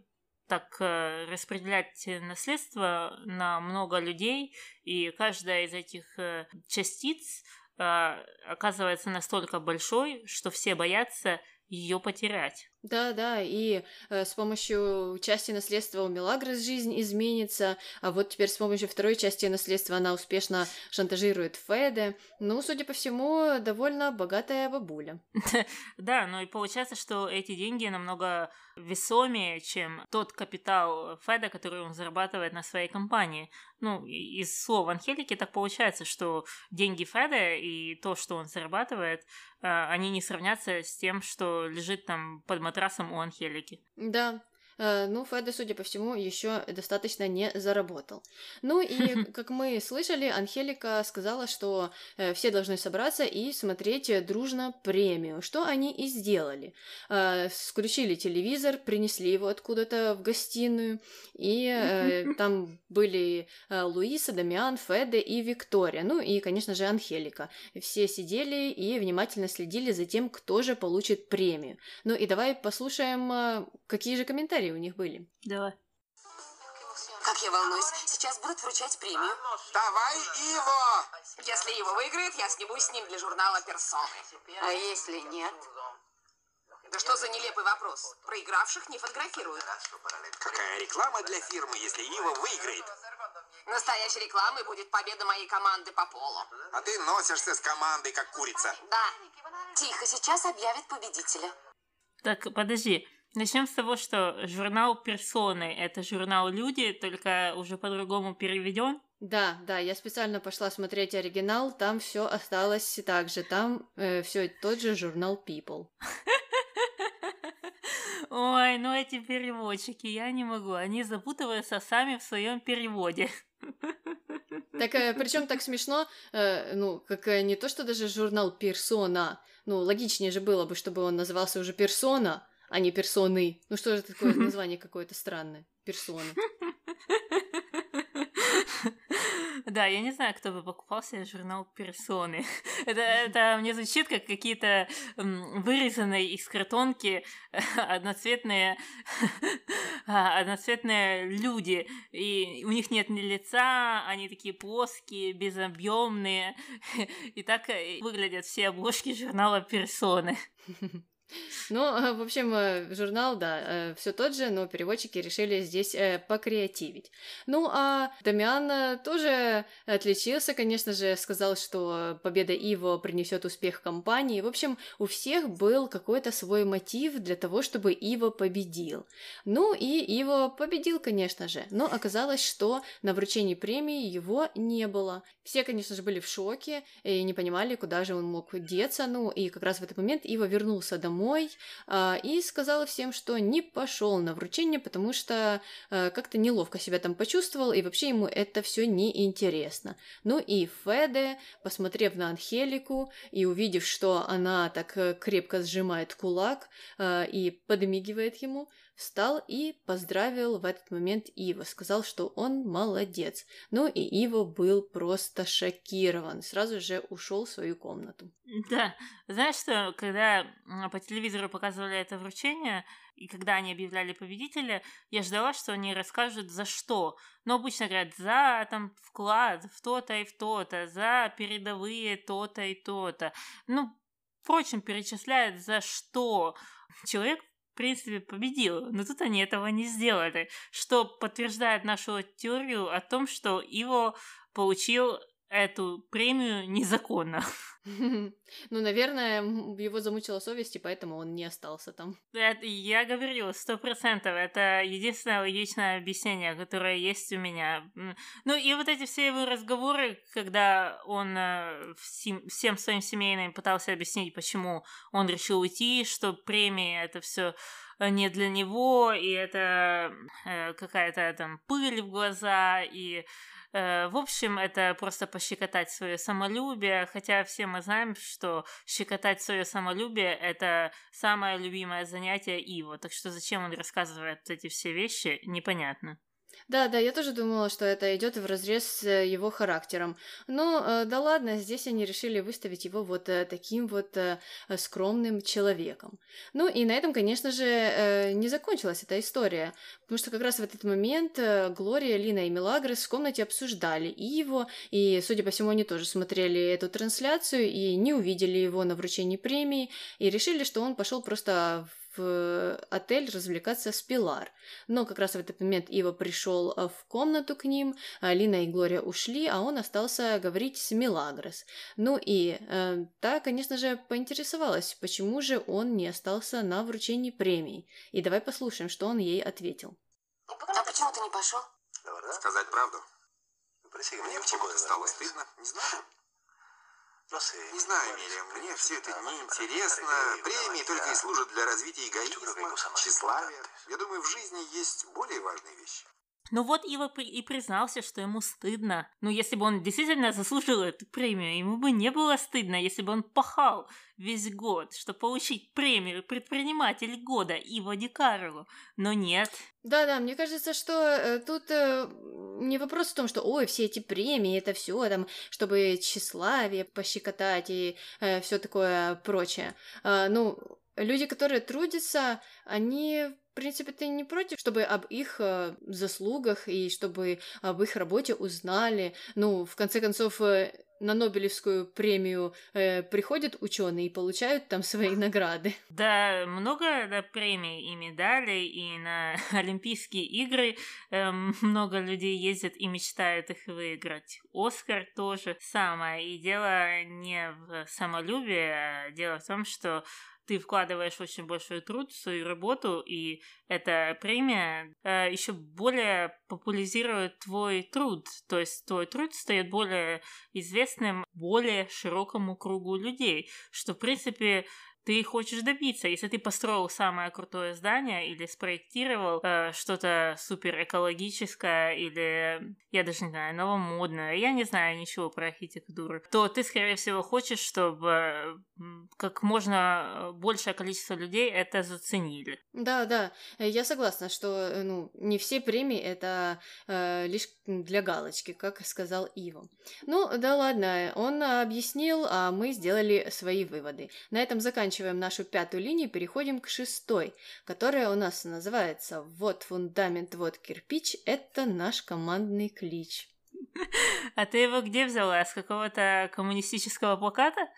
так э, распределять наследство на много людей, и каждая из этих э, частиц э, оказывается настолько большой, что все боятся ее потерять. Да, да, и э, с помощью части наследства у Мелагрос жизнь изменится, а вот теперь с помощью второй части наследства она успешно шантажирует Феде. Ну, судя по всему, довольно богатая бабуля. Да, ну и получается, что эти деньги намного весомее, чем тот капитал Феда, который он зарабатывает на своей компании. Ну, из слов Анхелики так получается, что деньги Феда и то, что он зарабатывает, э, они не сравнятся с тем, что лежит там под матрасом у Анхелики. Да, ну, Феда, судя по всему, еще достаточно не заработал. Ну и, как мы слышали, Анхелика сказала, что э, все должны собраться и смотреть дружно премию, что они и сделали. Э, включили телевизор, принесли его откуда-то в гостиную, и там были Луиса, Дамиан, Феде и Виктория, ну и, конечно же, Анхелика. Все сидели и внимательно следили за тем, кто же получит премию. Ну и давай послушаем, какие же комментарии у них были. Давай. Как я волнуюсь. Сейчас будут вручать премию. Давай его! Если его выиграет, я снимусь с ним для журнала «Персоны». А если нет? Да что за нелепый вопрос? Проигравших не фотографируют. Какая реклама для фирмы, если Ива выиграет? Настоящей рекламой будет победа моей команды по полу. А ты носишься с командой, как курица. Да. Тихо, сейчас объявят победителя. Так, подожди. Начнем с того, что журнал «Персоны» — это журнал «Люди», только уже по-другому переведен. Да, да, я специально пошла смотреть оригинал, там все осталось так же, там э, все тот же журнал People. Ой, ну эти переводчики, я не могу, они запутываются сами в своем переводе. Так, э, причем так смешно, э, ну, как э, не то, что даже журнал «Персона», ну, логичнее же было бы, чтобы он назывался уже «Персона», а не персоны. Ну что же такое название какое-то странное? Персоны. Да, я не знаю, кто бы покупал себе журнал «Персоны». это, это мне звучит как какие-то вырезанные из картонки одноцветные, одноцветные люди. И у них нет ни лица, они такие плоские, безобъемные. И так выглядят все обложки журнала «Персоны». Ну, а, в общем, э, журнал, да, э, все тот же, но переводчики решили здесь э, покреативить. Ну, а Дамиан тоже отличился, конечно же, сказал, что победа Иво принесет успех компании. В общем, у всех был какой-то свой мотив для того, чтобы Иво победил. Ну, и Иво победил, конечно же, но оказалось, что на вручении премии его не было. Все, конечно же, были в шоке и не понимали, куда же он мог деться. Ну, и как раз в этот момент Иво вернулся домой и сказала всем, что не пошел на вручение, потому что э, как-то неловко себя там почувствовал, и вообще ему это все не интересно. Ну и Феде, посмотрев на Анхелику и увидев, что она так э, крепко сжимает кулак э, и подмигивает ему, встал и поздравил в этот момент Ива, сказал, что он молодец. Ну и Ива был просто шокирован, сразу же ушел в свою комнату. Да, знаешь что, когда по телевизору показывали это вручение, и когда они объявляли победителя, я ждала, что они расскажут за что. Но обычно говорят за там вклад в то-то и в то-то, за передовые то-то и то-то. Ну, впрочем, перечисляют за что. Человек в принципе, победил. Но тут они этого не сделали, что подтверждает нашу теорию о том, что его получил эту премию незаконно. Ну, наверное, его замучила совесть, и поэтому он не остался там. Это, я говорю, сто процентов. Это единственное логичное объяснение, которое есть у меня. Ну, и вот эти все его разговоры, когда он э, всем своим семейным пытался объяснить, почему он решил уйти, что премия это все не для него, и это э, какая-то там пыль в глаза, и Э, в общем, это просто пощекотать свое самолюбие, хотя все мы знаем, что щекотать свое самолюбие – это самое любимое занятие Иво, так что зачем он рассказывает эти все вещи, непонятно. Да, да, я тоже думала, что это идет в разрез с э, его характером. Но э, да ладно, здесь они решили выставить его вот э, таким вот скромным человеком. Ну и на этом, конечно же, не закончилась эта история, потому что как раз в этот момент Глория, Лина и Мелагрос в комнате обсуждали и его, и, судя по всему, они тоже смотрели эту трансляцию и не увидели его на вручении премии, и решили, что он пошел просто в отель развлекаться с Пилар. Но как раз в этот момент Ива пришел э, в комнату к ним, Алина и Глория ушли, а он остался говорить с Милагрос. Ну и э, та, конечно же, поинтересовалась, почему же он не остался на вручении премии. И давай послушаем, что он ей ответил. А почему ты не пошел? Сказать правду. Мне почему-то стало стыдно. Не знаю. Не знаю, Мириам, мне все это неинтересно. Премии только и служат для развития эгоизма, тщеславия. Я думаю, в жизни есть более важные вещи. Ну вот Ива и признался, что ему стыдно. Ну если бы он действительно заслужил эту премию, ему бы не было стыдно, если бы он пахал весь год, чтобы получить премию предприниматель года Ива Ди. Но нет. Да-да, мне кажется, что э, тут э, не вопрос в том, что ой, все эти премии, это все там, чтобы тщеславие пощекотать и э, все такое прочее. Э, ну, люди, которые трудятся, они принципе, ты не против, чтобы об их э, заслугах и чтобы об их работе узнали. Ну, в конце концов, э, на Нобелевскую премию э, приходят ученые и получают там свои награды. Да, много да, премий и медалей, и на Олимпийские игры э, много людей ездят и мечтают их выиграть. Оскар тоже самое. И дело не в самолюбии, а дело в том, что ты вкладываешь очень большой труд в свою работу, и эта премия э, еще более популяризирует твой труд. То есть твой труд стает более известным более широкому кругу людей, что, в принципе, ты хочешь добиться. Если ты построил самое крутое здание или спроектировал э, что-то супер экологическое или, я даже не знаю, новомодное, я не знаю ничего про архитектуру, то ты, скорее всего, хочешь, чтобы как можно большее количество людей это заценили. Да, да, я согласна, что э, ну, не все премии это э, лишь для галочки, как сказал Иво. Ну, да ладно, он объяснил, а мы сделали свои выводы. На этом заканчиваем заканчиваем нашу пятую линию, переходим к шестой, которая у нас называется «Вот фундамент, вот кирпич» — это наш командный клич. А ты его где взяла? С какого-то коммунистического плаката?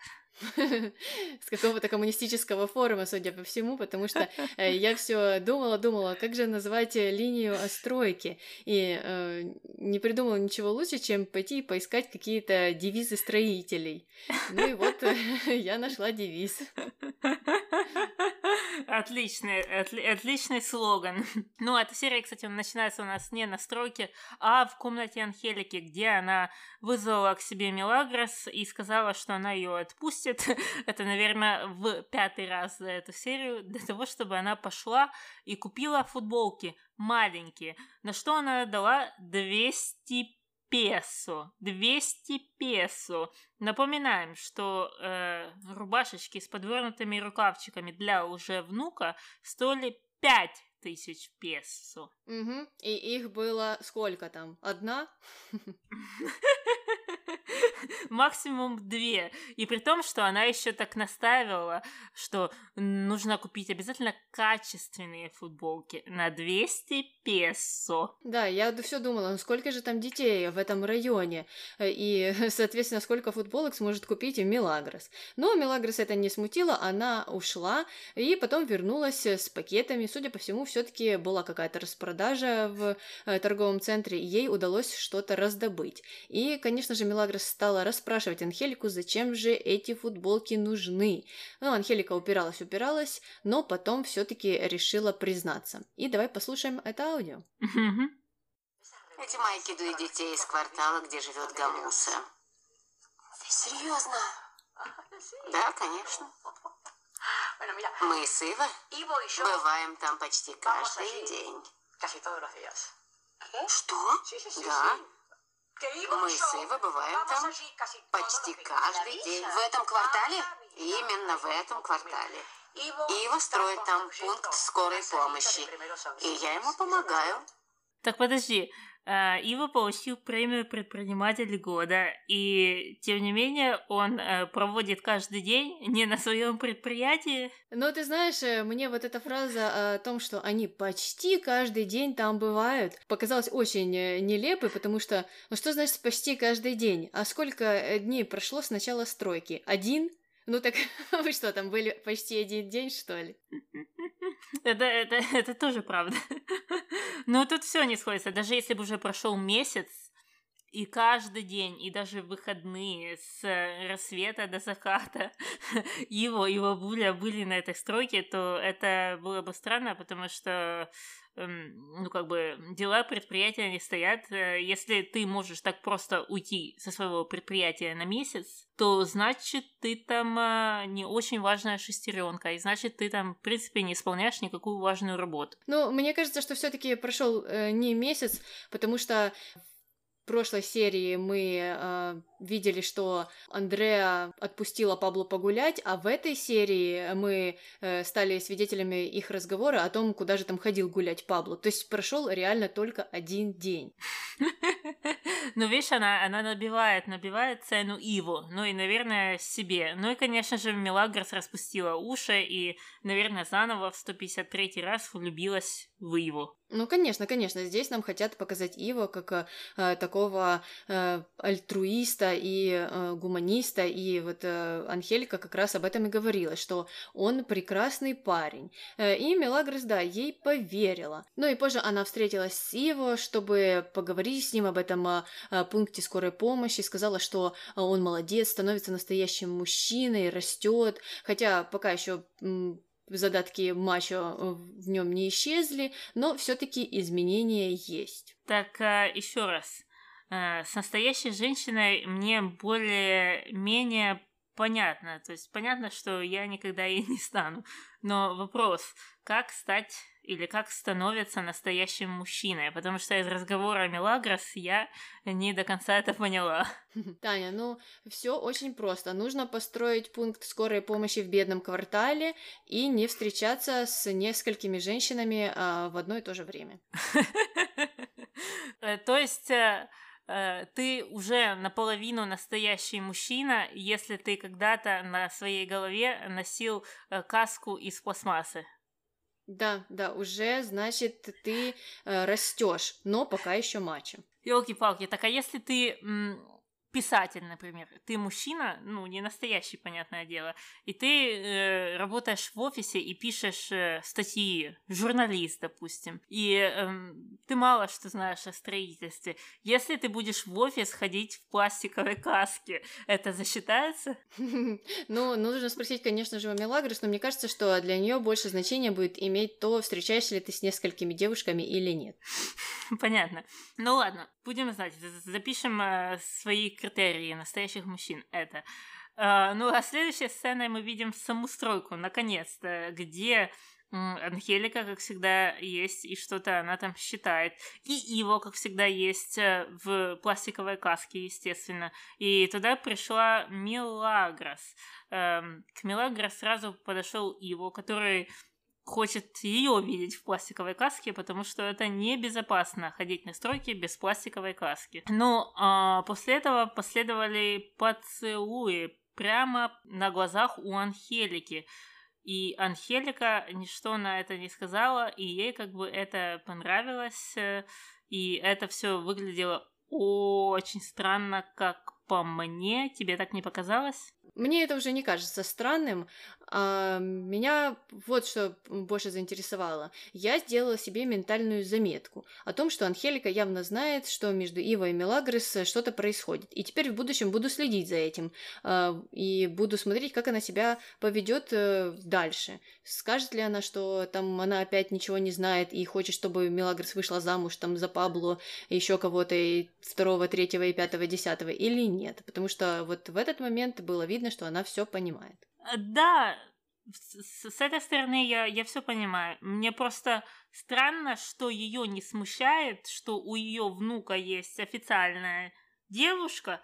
с какого-то коммунистического форума, судя по всему, потому что э, я все думала, думала, как же назвать э, линию стройки, и э, не придумала ничего лучше, чем пойти и поискать какие-то девизы строителей. Ну и вот я нашла девиз. Отличный, отли, отличный слоган. Ну, эта серия, кстати, начинается у нас не на стройке, а в комнате Анхелики, где она вызвала к себе Мелагрос и сказала, что она ее отпустит. Это, наверное, в пятый раз за эту серию, для того, чтобы она пошла и купила футболки маленькие, на что она дала 200 песо. 200 песо. Напоминаем, что э, рубашечки с подвернутыми рукавчиками для уже внука стоили 5 тысяч песо. Угу. И их было сколько там? Одна? Максимум две. И при том, что она еще так настаивала, что нужно купить обязательно качественные футболки на 200 песо. Да, я все думала, ну сколько же там детей в этом районе, и, соответственно, сколько футболок сможет купить Мелагрос. Но Мелагрос это не смутило, она ушла, и потом вернулась с пакетами. Судя по всему, все-таки была какая-то распродажа в э, торговом центре, и ей удалось что-то раздобыть. И, конечно же, Мелагрос стала расспрашивать Анхелику, зачем же эти футболки нужны. Ну, Анхелика упиралась, упиралась, но потом все-таки решила признаться. И давай послушаем это аудио. Эти майки дуют детей из квартала, где живет Гамуса. Серьезно? Да, конечно. Мы с Ива бываем там почти каждый день. Что? Да. Мы с Ива бываем там почти каждый день. В этом квартале? Именно в этом квартале. Ива строит там пункт скорой помощи. И я ему помогаю. Так подожди, Ива получил премию предприниматель года, и тем не менее он uh, проводит каждый день не на своем предприятии. Но ты знаешь, э, мне вот эта фраза о том, что они почти каждый день там бывают, показалась очень э, нелепой, потому что, ну что значит почти каждый день? А сколько э, дней прошло с начала стройки? Один? Ну так вы что, там были почти один день, что ли? Это, это, это тоже правда. Но тут все не сходится. Даже если бы уже прошел месяц, и каждый день, и даже выходные с рассвета до заката его и бабуля были на этой стройке, то это было бы странно, потому что Эм, ну, как бы, дела предприятия не стоят. Э, если ты можешь так просто уйти со своего предприятия на месяц, то значит ты там э, не очень важная шестеренка, и значит ты там, в принципе, не исполняешь никакую важную работу. Ну, мне кажется, что все-таки прошел э, не месяц, потому что прошлой серии мы э, видели, что Андреа отпустила Пабло погулять, а в этой серии мы э, стали свидетелями их разговора о том, куда же там ходил гулять Пабло. То есть прошел реально только один день. Ну, видишь, она, она набивает, набивает цену Иву, ну и, наверное, себе. Ну и, конечно же, Мелагрос распустила уши и, наверное, заново в 153 раз влюбилась в Иву. Ну, конечно, конечно, здесь нам хотят показать Иву как э, такого э, альтруиста и э, гуманиста, и вот э, Анхелька как раз об этом и говорила, что он прекрасный парень. Э, и Мелагрос, да, ей поверила. Ну и позже она встретилась с Иво, чтобы поговорить с ним об этом э, пункте скорой помощи, сказала, что он молодец, становится настоящим мужчиной, растет, хотя пока еще задатки мачо э, в нем не исчезли, но все-таки изменения есть. Так, а, еще раз. Э, с настоящей женщиной мне более-менее понятно. То есть понятно, что я никогда ей не стану. Но вопрос, как стать или как становится настоящим мужчиной, потому что из разговора Мелагрос я не до конца это поняла. Таня, ну все очень просто. Нужно построить пункт скорой помощи в бедном квартале и не встречаться с несколькими женщинами а, в одно и то же время. Э, то есть э, ты уже наполовину настоящий мужчина, если ты когда-то на своей голове носил каску из пластмассы. Да, да, уже, значит, ты э, растешь, но пока еще мачо. Елки-палки, так а если ты м- писатель, например, ты мужчина, ну, не настоящий, понятное дело, и ты э, работаешь в офисе и пишешь э, статьи, журналист, допустим, и э, ты мало что знаешь о строительстве. Если ты будешь в офис ходить в пластиковой каске, это засчитается? Ну, нужно спросить, конечно же, у Мелагрос, но мне кажется, что для нее больше значения будет иметь то, встречаешься ли ты с несколькими девушками или нет. Понятно. Ну ладно, будем знать, запишем э, свои критерии настоящих мужчин. Это. Э, ну а следующей сценой мы видим саму стройку, наконец-то, где Анхелика, как всегда, есть, и что-то она там считает. И его, как всегда, есть э, в пластиковой каске, естественно. И туда пришла Милагрос. Эм, к Милагрос сразу подошел его, который хочет ее видеть в пластиковой каске, потому что это небезопасно ходить на стройки без пластиковой каски. Но а, после этого последовали поцелуи прямо на глазах у Анхелики. И Анхелика ничто на это не сказала, и ей как бы это понравилось, э, и это все выглядело очень странно, как по мне. Тебе так не показалось? Мне это уже не кажется странным. А меня вот что больше заинтересовало. Я сделала себе ментальную заметку о том, что Анхелика явно знает, что между Ивой и Мелагрос что-то происходит. И теперь в будущем буду следить за этим. А, и буду смотреть, как она себя поведет э, дальше. Скажет ли она, что там она опять ничего не знает и хочет, чтобы Мелагрос вышла замуж там за Пабло, еще кого-то и второго, третьего и пятого, десятого, или нет. Потому что вот в этот момент было видно, что она все понимает. Э, да, с, с этой стороны я, я все понимаю. Мне просто странно, что ее не смущает, что у ее внука есть официальная девушка,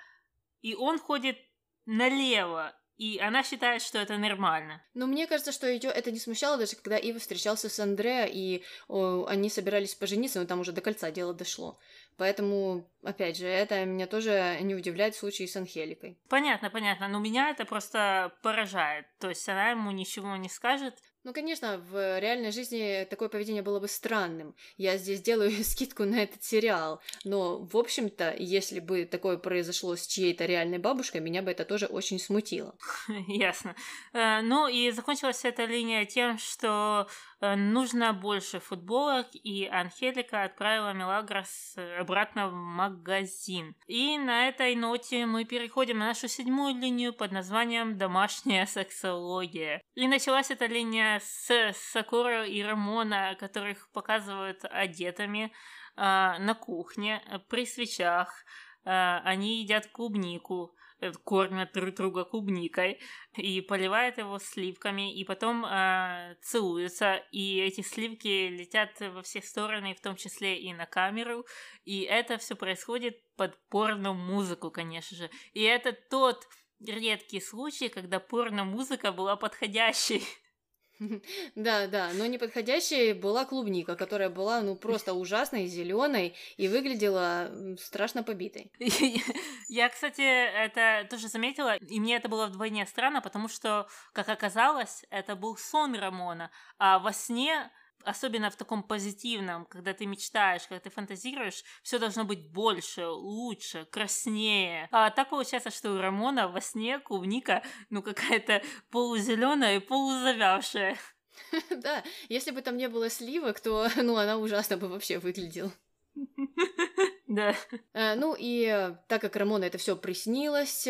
и он ходит налево, и она считает, что это нормально. Но мне кажется, что ее это не смущало, даже когда Ива встречался с Андреа, и о, они собирались пожениться, но там уже до кольца дело дошло. Поэтому, опять же, это меня тоже не удивляет в случае с Анхеликой. Понятно, понятно, но меня это просто поражает. То есть она ему ничего не скажет, ну, конечно, в реальной жизни такое поведение было бы странным. Я здесь делаю скидку на этот сериал. Но, в общем-то, если бы такое произошло с чьей-то реальной бабушкой, меня бы это тоже очень смутило. Ясно. Э, ну и закончилась эта линия тем, что Э, нужно больше футболок, и Анхелика отправила Мелагрос обратно в магазин. И на этой ноте мы переходим на нашу седьмую линию под названием «Домашняя сексология». И началась эта линия с Сакура и Рамона, которых показывают одетыми э, на кухне при свечах. Э, они едят клубнику. Э, кормят друг друга клубникой и поливают его сливками, и потом э, целуются, и эти сливки летят во все стороны, в том числе и на камеру, и это все происходит под порно-музыку, конечно же. И это тот редкий случай, когда порно-музыка была подходящей. Да, да, но неподходящей была клубника, которая была, ну, просто ужасной, зеленой и выглядела страшно побитой. Я, кстати, это тоже заметила, и мне это было вдвойне странно, потому что, как оказалось, это был сон Рамона, а во сне особенно в таком позитивном, когда ты мечтаешь, когда ты фантазируешь, все должно быть больше, лучше, краснее. А так получается, что у Рамона во сне клубника, ну, какая-то полузеленая и полузавявшая. Да, если бы там не было сливок, то, ну, она ужасно бы вообще выглядела. Да. Э, ну и так как Рамона это все приснилось,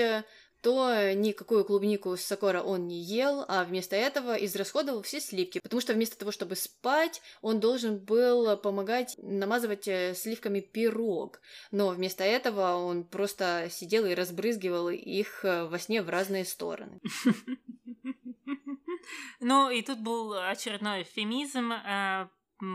то никакую клубнику с Сокора он не ел, а вместо этого израсходовал все сливки, потому что вместо того, чтобы спать, он должен был помогать намазывать э, сливками пирог, но вместо этого он просто сидел и разбрызгивал их э, во сне в разные стороны. Ну, и тут был очередной эвфемизм, э,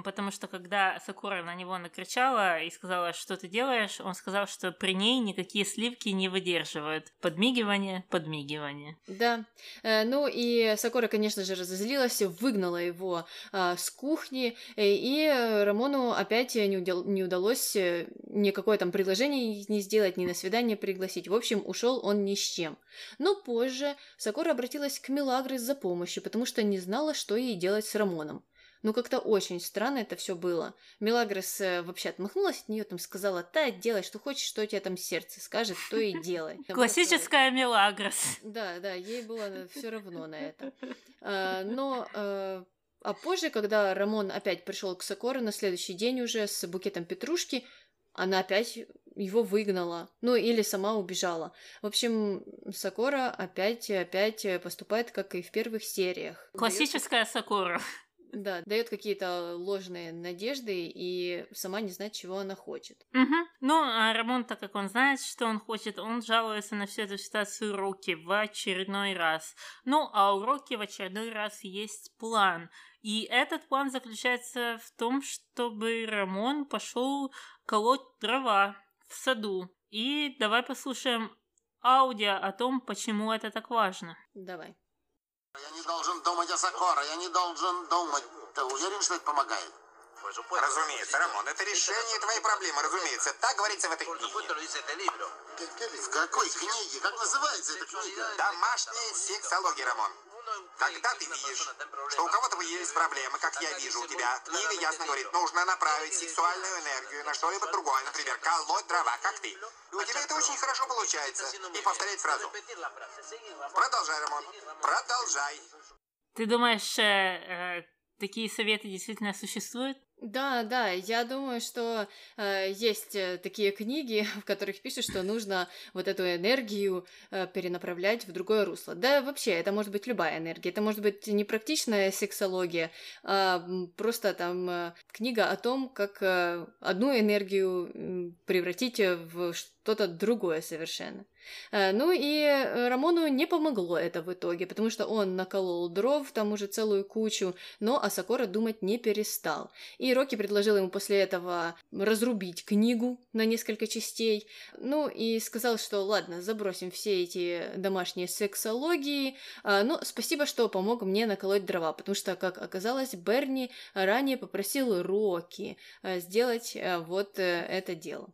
потому что когда Сакура на него накричала и сказала, что ты делаешь, он сказал, что при ней никакие сливки не выдерживают. Подмигивание, подмигивание. Да. Э, ну и Сакура, конечно же, разозлилась, выгнала его а, с кухни, э, и Рамону опять не, удалось э, никакое там предложение не сделать, ни на свидание пригласить. В общем, ушел он ни с чем. Но позже Сакура обратилась к Милагры за помощью, потому что не знала, что ей делать с Рамоном. Ну, как-то очень странно это все было. Мелагрос э, вообще отмахнулась от нее, там сказала, та, делай, что хочешь, что у тебя там сердце скажет, то и делай. Классическая Мелагрос. Да, да, ей было все равно на это. А, но э, а позже, когда Рамон опять пришел к Сокору на следующий день уже с букетом петрушки, она опять его выгнала. Ну, или сама убежала. В общем, Сокора опять опять поступает, как и в первых сериях. Классическая Сокора. Да, дает какие-то ложные надежды и сама не знает, чего она хочет. Угу. Ну, а Рамон, так как он знает, что он хочет, он жалуется на всю эту ситуацию Роки в очередной раз. Ну, а у Роки в очередной раз есть план. И этот план заключается в том, чтобы Рамон пошел колоть дрова в саду. И давай послушаем аудио о том, почему это так важно. Давай. Я не должен думать о Сокора, я не должен думать. Ты уверен, что это помогает? Разумеется, Рамон, это решение твоей проблемы, разумеется. Так говорится в этой книге. В какой книге? Как называется эта книга? Домашняя сексология, Рамон. Когда ты видишь, что у кого-то есть проблемы, как я вижу у тебя, книга ясно говорит, нужно направить сексуальную энергию на что-либо другое, например, колоть дрова, как ты. У тебя это очень хорошо получается. И повторять фразу. Продолжай, Рамон. Продолжай. Ты думаешь, э, э, такие советы действительно существуют? Да, да, я думаю, что э, есть э, такие книги, в которых пишут, что нужно вот эту энергию э, перенаправлять в другое русло. Да, вообще, это может быть любая энергия. Это может быть не практичная сексология, а просто там э, книга о том, как э, одну энергию превратить в что-то другое совершенно. Э, ну и э, Рамону не помогло это в итоге, потому что он наколол дров, там уже целую кучу, но Асакора думать не перестал. И Рокки предложил ему после этого разрубить книгу на несколько частей. Ну и сказал, что ладно, забросим все эти домашние сексологии, а, но спасибо, что помог мне наколоть дрова, потому что, как оказалось, Берни ранее попросил Рокки э, сделать вот это дело.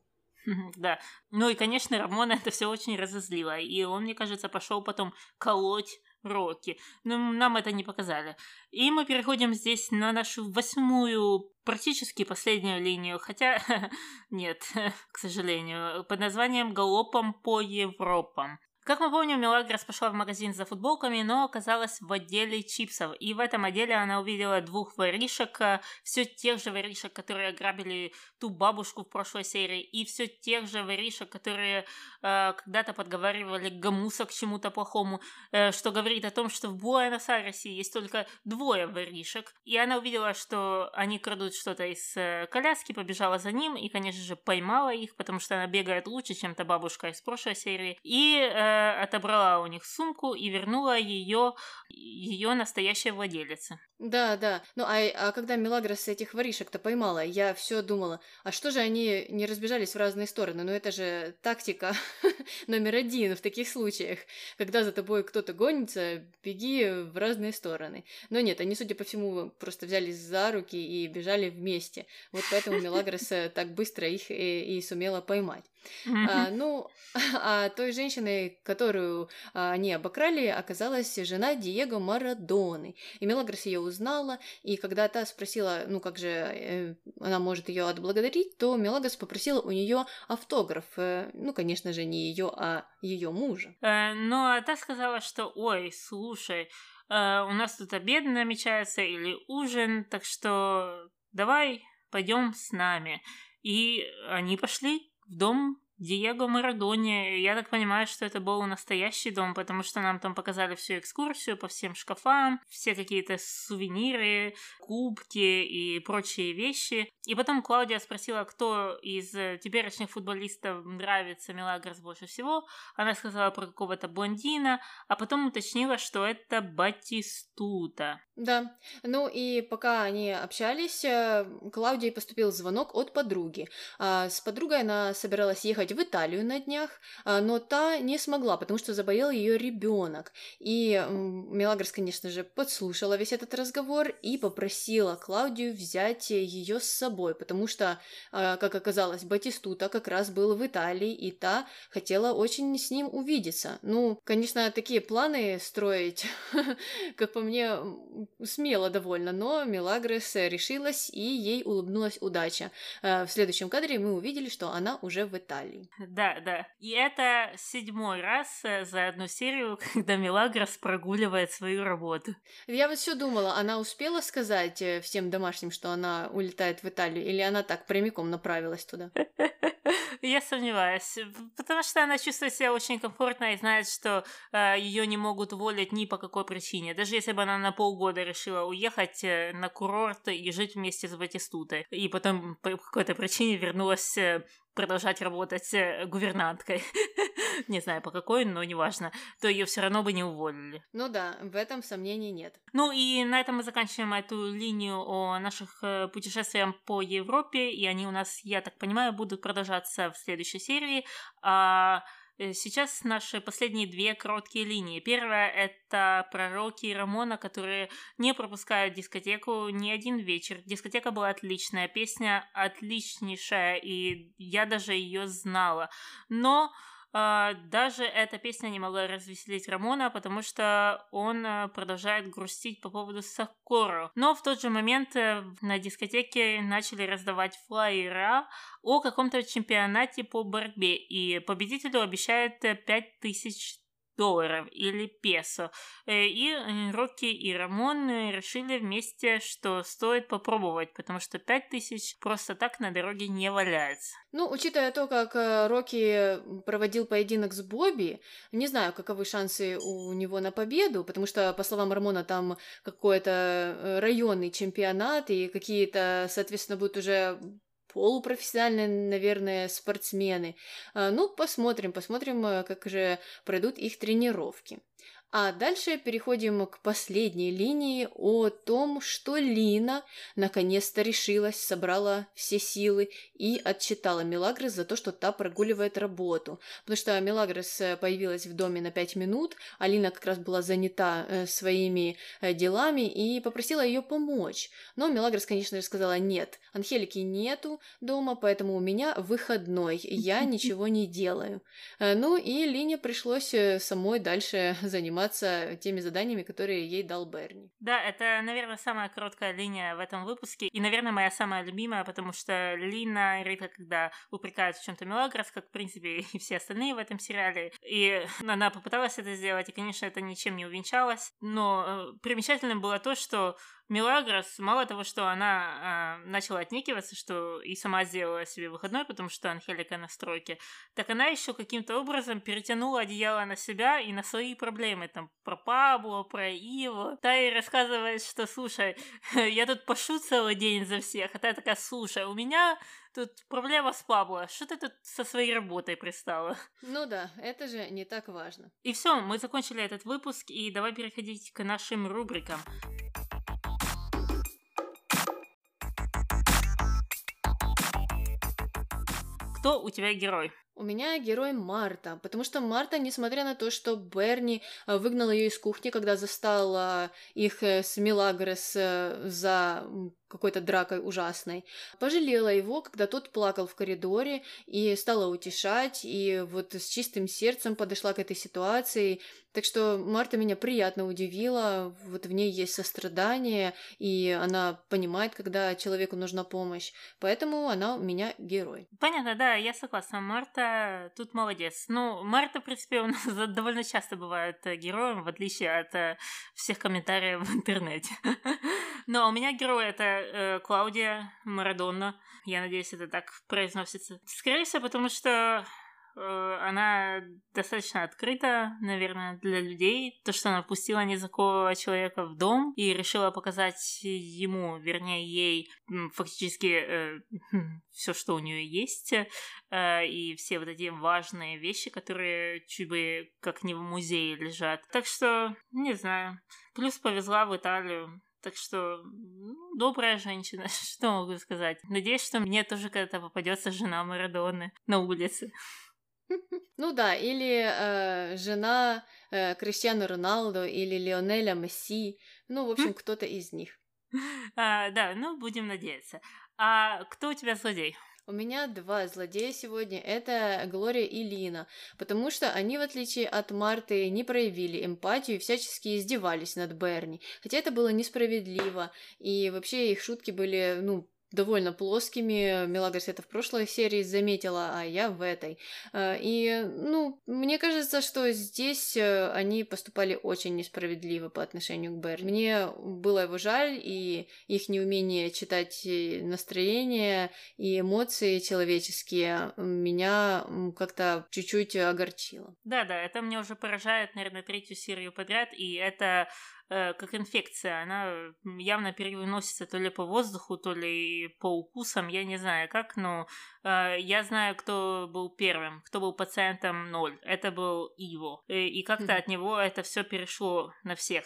Да. Ну и, конечно, Рамона это все очень разозлило. И он, мне кажется, пошел потом колоть Рокки. Но нам это не показали. И мы переходим здесь на нашу восьмую, практически последнюю линию. Хотя, нет, к сожалению, под названием «Галопом по Европам». Как мы помним, Мелагрос пошла в магазин за футболками, но оказалась в отделе чипсов. И в этом отделе она увидела двух воришек, э, все тех же воришек, которые ограбили ту бабушку в прошлой серии, и все тех же воришек, которые э, когда-то подговаривали Гамуса к чему-то плохому, э, что говорит о том, что в Буэнос-Айресе есть только двое воришек. И она увидела, что они крадут что-то из э, коляски, побежала за ним и, конечно же, поймала их, потому что она бегает лучше, чем та бабушка из прошлой серии. И э, отобрала у них сумку и вернула ее ее настоящая владелица. Да, да. Ну а, а когда Мелагрос этих воришек-то поймала, я все думала, а что же они не разбежались в разные стороны? Ну это же тактика номер один в таких случаях. Когда за тобой кто-то гонится, беги в разные стороны. Но нет, они, судя по всему, просто взялись за руки и бежали вместе. Вот поэтому Мелагрос э, так быстро их и, и сумела поймать. А, ну, а той женщиной, которую а, они обокрали, оказалась жена Диего Марадоны. И Мелагрос ее узнала, и когда та спросила, ну как же э, она может ее отблагодарить, то Мелагрос попросила у нее автограф. Э, ну, конечно же, не ее, а ее мужа. Э, ну, а та сказала, что, ой, слушай, э, у нас тут обед намечается или ужин, так что давай пойдем с нами. И они пошли в дом Диего Марадони. Я так понимаю, что это был настоящий дом, потому что нам там показали всю экскурсию по всем шкафам, все какие-то сувениры, кубки и прочие вещи. И потом Клаудия спросила, кто из теперешних футболистов нравится Мелагрос больше всего. Она сказала про какого-то блондина, а потом уточнила, что это Батистута. Да, ну и пока они общались, э, Клаудии поступил звонок от подруги. А с подругой она собиралась ехать в Италию на днях, а, но та не смогла, потому что заболел ее ребенок. И Мелагрос, конечно же, подслушала весь этот разговор и попросила Клаудию взять ее с собой, потому что, а, как оказалось, Батистута как раз был в Италии, и та хотела очень с ним увидеться. Ну, конечно, такие планы строить, как по мне, смело довольно, но Мелагрос решилась, и ей улыбнулась удача. Э, в следующем кадре мы увидели, что она уже в Италии. Да, да. И это седьмой раз э, за одну серию, когда Мелагрос прогуливает свою работу. Я вот все думала, она успела сказать э, всем домашним, что она улетает в Италию, или она так прямиком направилась туда? Я сомневаюсь, потому что она чувствует себя очень комфортно и знает, что ее не могут уволить ни по какой причине. Даже если бы она на полгода решила уехать э, на курорт и жить вместе с Батистутой, и потом по какой-то причине вернулась э, продолжать работать э, гувернанткой, не знаю по какой, но неважно, то ее все равно бы не уволили. Ну да, в этом сомнений нет. Ну и на этом мы заканчиваем эту линию о наших путешествиях по Европе, и они у нас, я так понимаю, будут продолжаться в следующей серии. А сейчас наши последние две короткие линии. Первая — это про Рокки и Рамона, которые не пропускают дискотеку ни один вечер. Дискотека была отличная, песня отличнейшая, и я даже ее знала. Но даже эта песня не могла развеселить Рамона, потому что он э, продолжает грустить по поводу Сакуру. Но в тот же момент э, на дискотеке начали раздавать флайера о каком-то чемпионате по борьбе, и победителю обещают 5000 долларов или песо. Э, и э, Рокки и Рамон э, решили вместе, что стоит попробовать, потому что 5000 просто так на дороге не валяется. Ну, учитывая то, как Рокки проводил поединок с Бобби, не знаю, каковы шансы у него на победу, потому что, по словам Рамона, там какой-то районный чемпионат, и какие-то, соответственно, будут уже полупрофессиональные, наверное, спортсмены. А, ну, посмотрим, посмотрим, э, как же пройдут их тренировки. А дальше переходим к последней линии о том, что Лина наконец-то решилась, собрала все силы и отчитала Мелагрос за то, что та прогуливает работу. Потому что Мелагрос э, появилась в доме на пять минут, а Лина как раз была занята э, своими э, делами и попросила ее помочь. Но Мелагрос, конечно же, сказала нет, Анхелики нету дома, поэтому у меня выходной, я ничего не делаю. Ну и Лине пришлось самой дальше заниматься заниматься теми заданиями, которые ей дал Берни. Да, это, наверное, самая короткая линия в этом выпуске, и, наверное, моя самая любимая, потому что Лина редко когда упрекает в чем-то Мелагрос, как, в принципе, и все остальные в этом сериале, и она попыталась это сделать, и, конечно, это ничем не увенчалось, но э, примечательным было то, что Мелагрос, мало того, что она э, начала отнекиваться, что и сама сделала себе выходной, потому что Анхелика на стройке, так она еще каким-то образом перетянула одеяло на себя и на свои проблемы, там, про Пабло, про Иву. Та и рассказывает, что, слушай, я тут пошу целый день за всех, а та такая, слушай, у меня тут проблема с Пабло, что ты тут со своей работой пристала? Ну да, это же не так важно. И все, мы закончили этот выпуск, и давай переходить к нашим рубрикам. Кто у тебя герой? У меня герой Марта, потому что Марта, несмотря на то, что Берни э, выгнал ее из кухни, когда застала их э, с Милагрос э, за какой-то дракой ужасной. Пожалела его, когда тот плакал в коридоре и стала утешать, и вот с чистым сердцем подошла к этой ситуации. Так что Марта меня приятно удивила, вот в ней есть сострадание, и она понимает, когда человеку нужна помощь. Поэтому она у меня герой. Понятно, да, я согласна. Марта тут молодец. Ну, Марта, в принципе, у нас довольно часто бывает э, героем, в отличие от э, всех комментариев в интернете. Но у меня герой это э, Клаудия Марадонна. Я надеюсь, это так произносится. Скорее всего, потому что она достаточно открыта, наверное, для людей. То, что она пустила незнакомого человека в дом и решила показать ему, вернее, ей фактически э, все, что у нее есть, э, и все вот эти важные вещи, которые чуть бы как не в музее лежат. Так что, не знаю. Плюс повезла в Италию. Так что, ну, добрая женщина, что могу сказать. Надеюсь, что мне тоже когда-то попадется жена Марадоны на улице. Ну да, или э, жена э, Криштиану Роналду, или Лионеля Месси. Ну, в общем, кто-то из них. А, да, ну, будем надеяться. А кто у тебя злодей? У меня два злодея сегодня. Это Глория и Лина. Потому что они, в отличие от Марты, не проявили эмпатию и всячески издевались над Берни. Хотя это было несправедливо. И вообще их шутки были, ну, довольно плоскими. Мелагрос это в прошлой серии заметила, а я в этой. Э, и, ну, мне кажется, что здесь э, они поступали очень несправедливо по отношению к Берри. Мне было его жаль, и их неумение читать э, настроение и эмоции человеческие меня как-то чуть-чуть огорчило. Да-да, это мне уже поражает, наверное, третью серию подряд, и это как инфекция. Она явно переносится то ли по воздуху, то ли по укусам, я не знаю как, но э, я знаю, кто был первым, кто был пациентом ноль. Это был Иво. И, и как-то от него это все перешло на всех.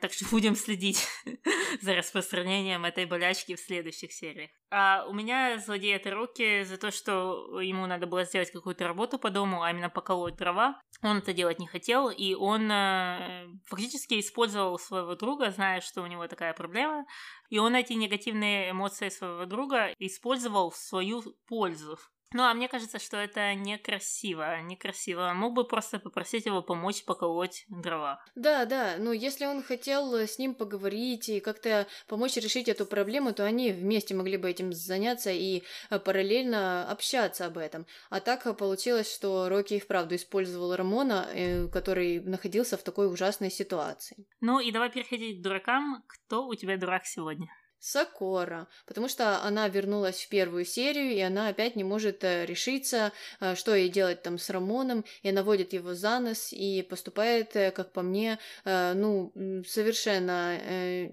Так что будем следить за распространением этой болячки в следующих сериях. А у меня злодей это руки за то, что ему надо было сделать какую-то работу по дому, а именно поколоть дрова. Он это делать не хотел, и он э, фактически использовал своего друга, зная, что у него такая проблема, и он эти негативные эмоции своего друга использовал в свою пользу. Ну, а мне кажется, что это некрасиво, некрасиво. Мог бы просто попросить его помочь поколоть дрова. Да, да, ну если он хотел с ним поговорить и как-то помочь решить эту проблему, то они вместе могли бы этим заняться и э, параллельно общаться об этом. А так получилось, что Рокки и вправду использовал Рамона, э, который находился в такой ужасной ситуации. Ну и давай переходить к дуракам. Кто у тебя дурак сегодня? Сакора, потому что она вернулась в первую серию, и она опять не может э, решиться, э, что ей делать там с Рамоном, и она водит его за нос и поступает, э, как по мне, ну, совершенно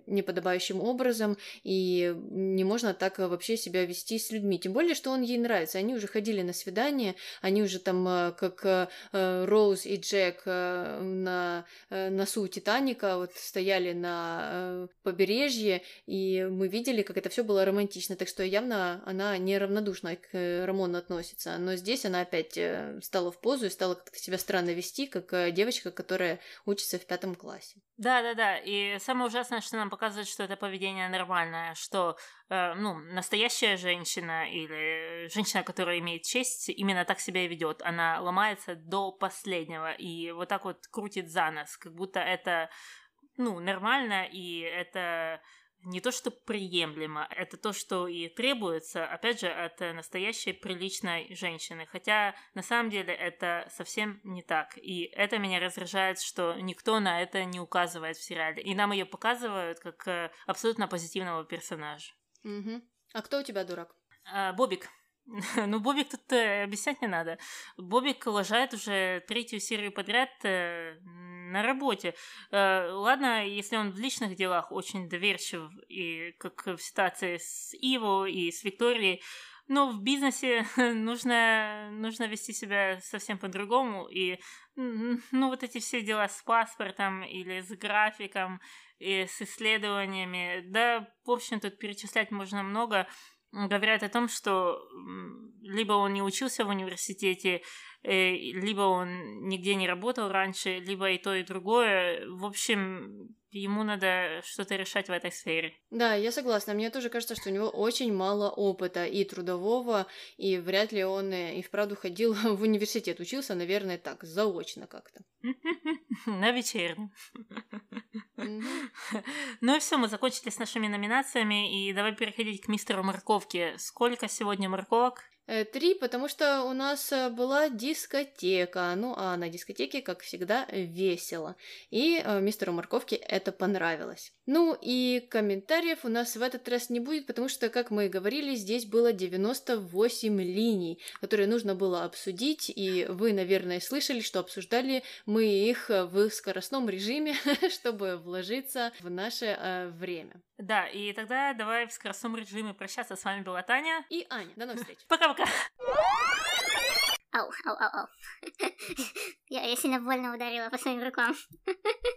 неподобающим образом, и не можно так вообще себя вести с людьми, тем более, что он ей нравится, они уже ходили на свидание, они уже там, как Роуз и Джек на носу Титаника, вот стояли на побережье, и мы видели, как это все было романтично, так что явно она неравнодушно к э, Рамону относится. Но здесь она опять э, стала в позу и стала как-то себя странно вести, как э, девочка, которая учится в пятом классе. Да, да, да. И самое ужасное, что нам показывает, что это поведение нормальное, что э, ну, настоящая женщина или женщина, которая имеет честь, именно так себя и ведет. Она ломается до последнего и вот так вот крутит за нос, как будто это ну, нормально, и это не то что приемлемо, это то, что и требуется, опять же, от настоящей приличной женщины. Хотя на самом деле это совсем не так. И это меня раздражает, что никто на это не указывает в сериале. И нам ее показывают как э, абсолютно позитивного персонажа. Угу. А кто у тебя дурак? А, Бобик. Ну, Бобик тут э, объяснять не надо. Бобик лажает уже третью серию подряд э, на работе. Э, ладно, если он в личных делах очень доверчив, и как в ситуации с Иво и с Викторией, но в бизнесе нужно, нужно вести себя совсем по-другому. И ну, вот эти все дела с паспортом или с графиком, и с исследованиями, да, в общем, тут перечислять можно много говорят о том, что либо он не учился в университете, либо он нигде не работал раньше, либо и то, и другое. В общем, ему надо что-то решать в этой сфере. Да, я согласна. Мне тоже кажется, что у него очень мало опыта и трудового, и вряд ли он э, и вправду ходил в университет. Учился, наверное, так, заочно как-то. На вечернем. Ну и все, мы закончили с нашими номинациями, и давай переходить к мистеру Морковке. Сколько сегодня морковок? Э, три, потому что у нас э, была дискотека. Ну, а на дискотеке, как всегда, весело. И э, мистеру Морковке это понравилось. Ну и комментариев у нас в этот раз не будет, потому что, как мы и говорили, здесь было 98 линий, которые нужно было обсудить, и вы, наверное, слышали, что обсуждали мы их в скоростном режиме, чтобы вложиться в наше время. Да, и тогда давай в скоростном режиме прощаться. С вами была Таня и Аня. До новых встреч. Пока-пока. Ау, ау, ау, ау. Я, я сильно больно ударила по своим рукам.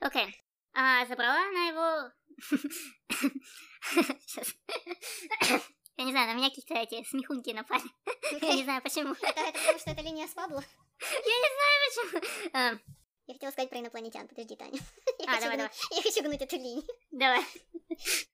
Окей. А, забрала она его... Сейчас. Я не знаю, на меня какие-то эти смехунки напали. Я не знаю почему. Это, это потому что это линия с Пабло? Я не знаю почему. Я хотела сказать про инопланетян. Подожди, Таня. а, давай, давай. Я хочу гнуть эту линию. Давай.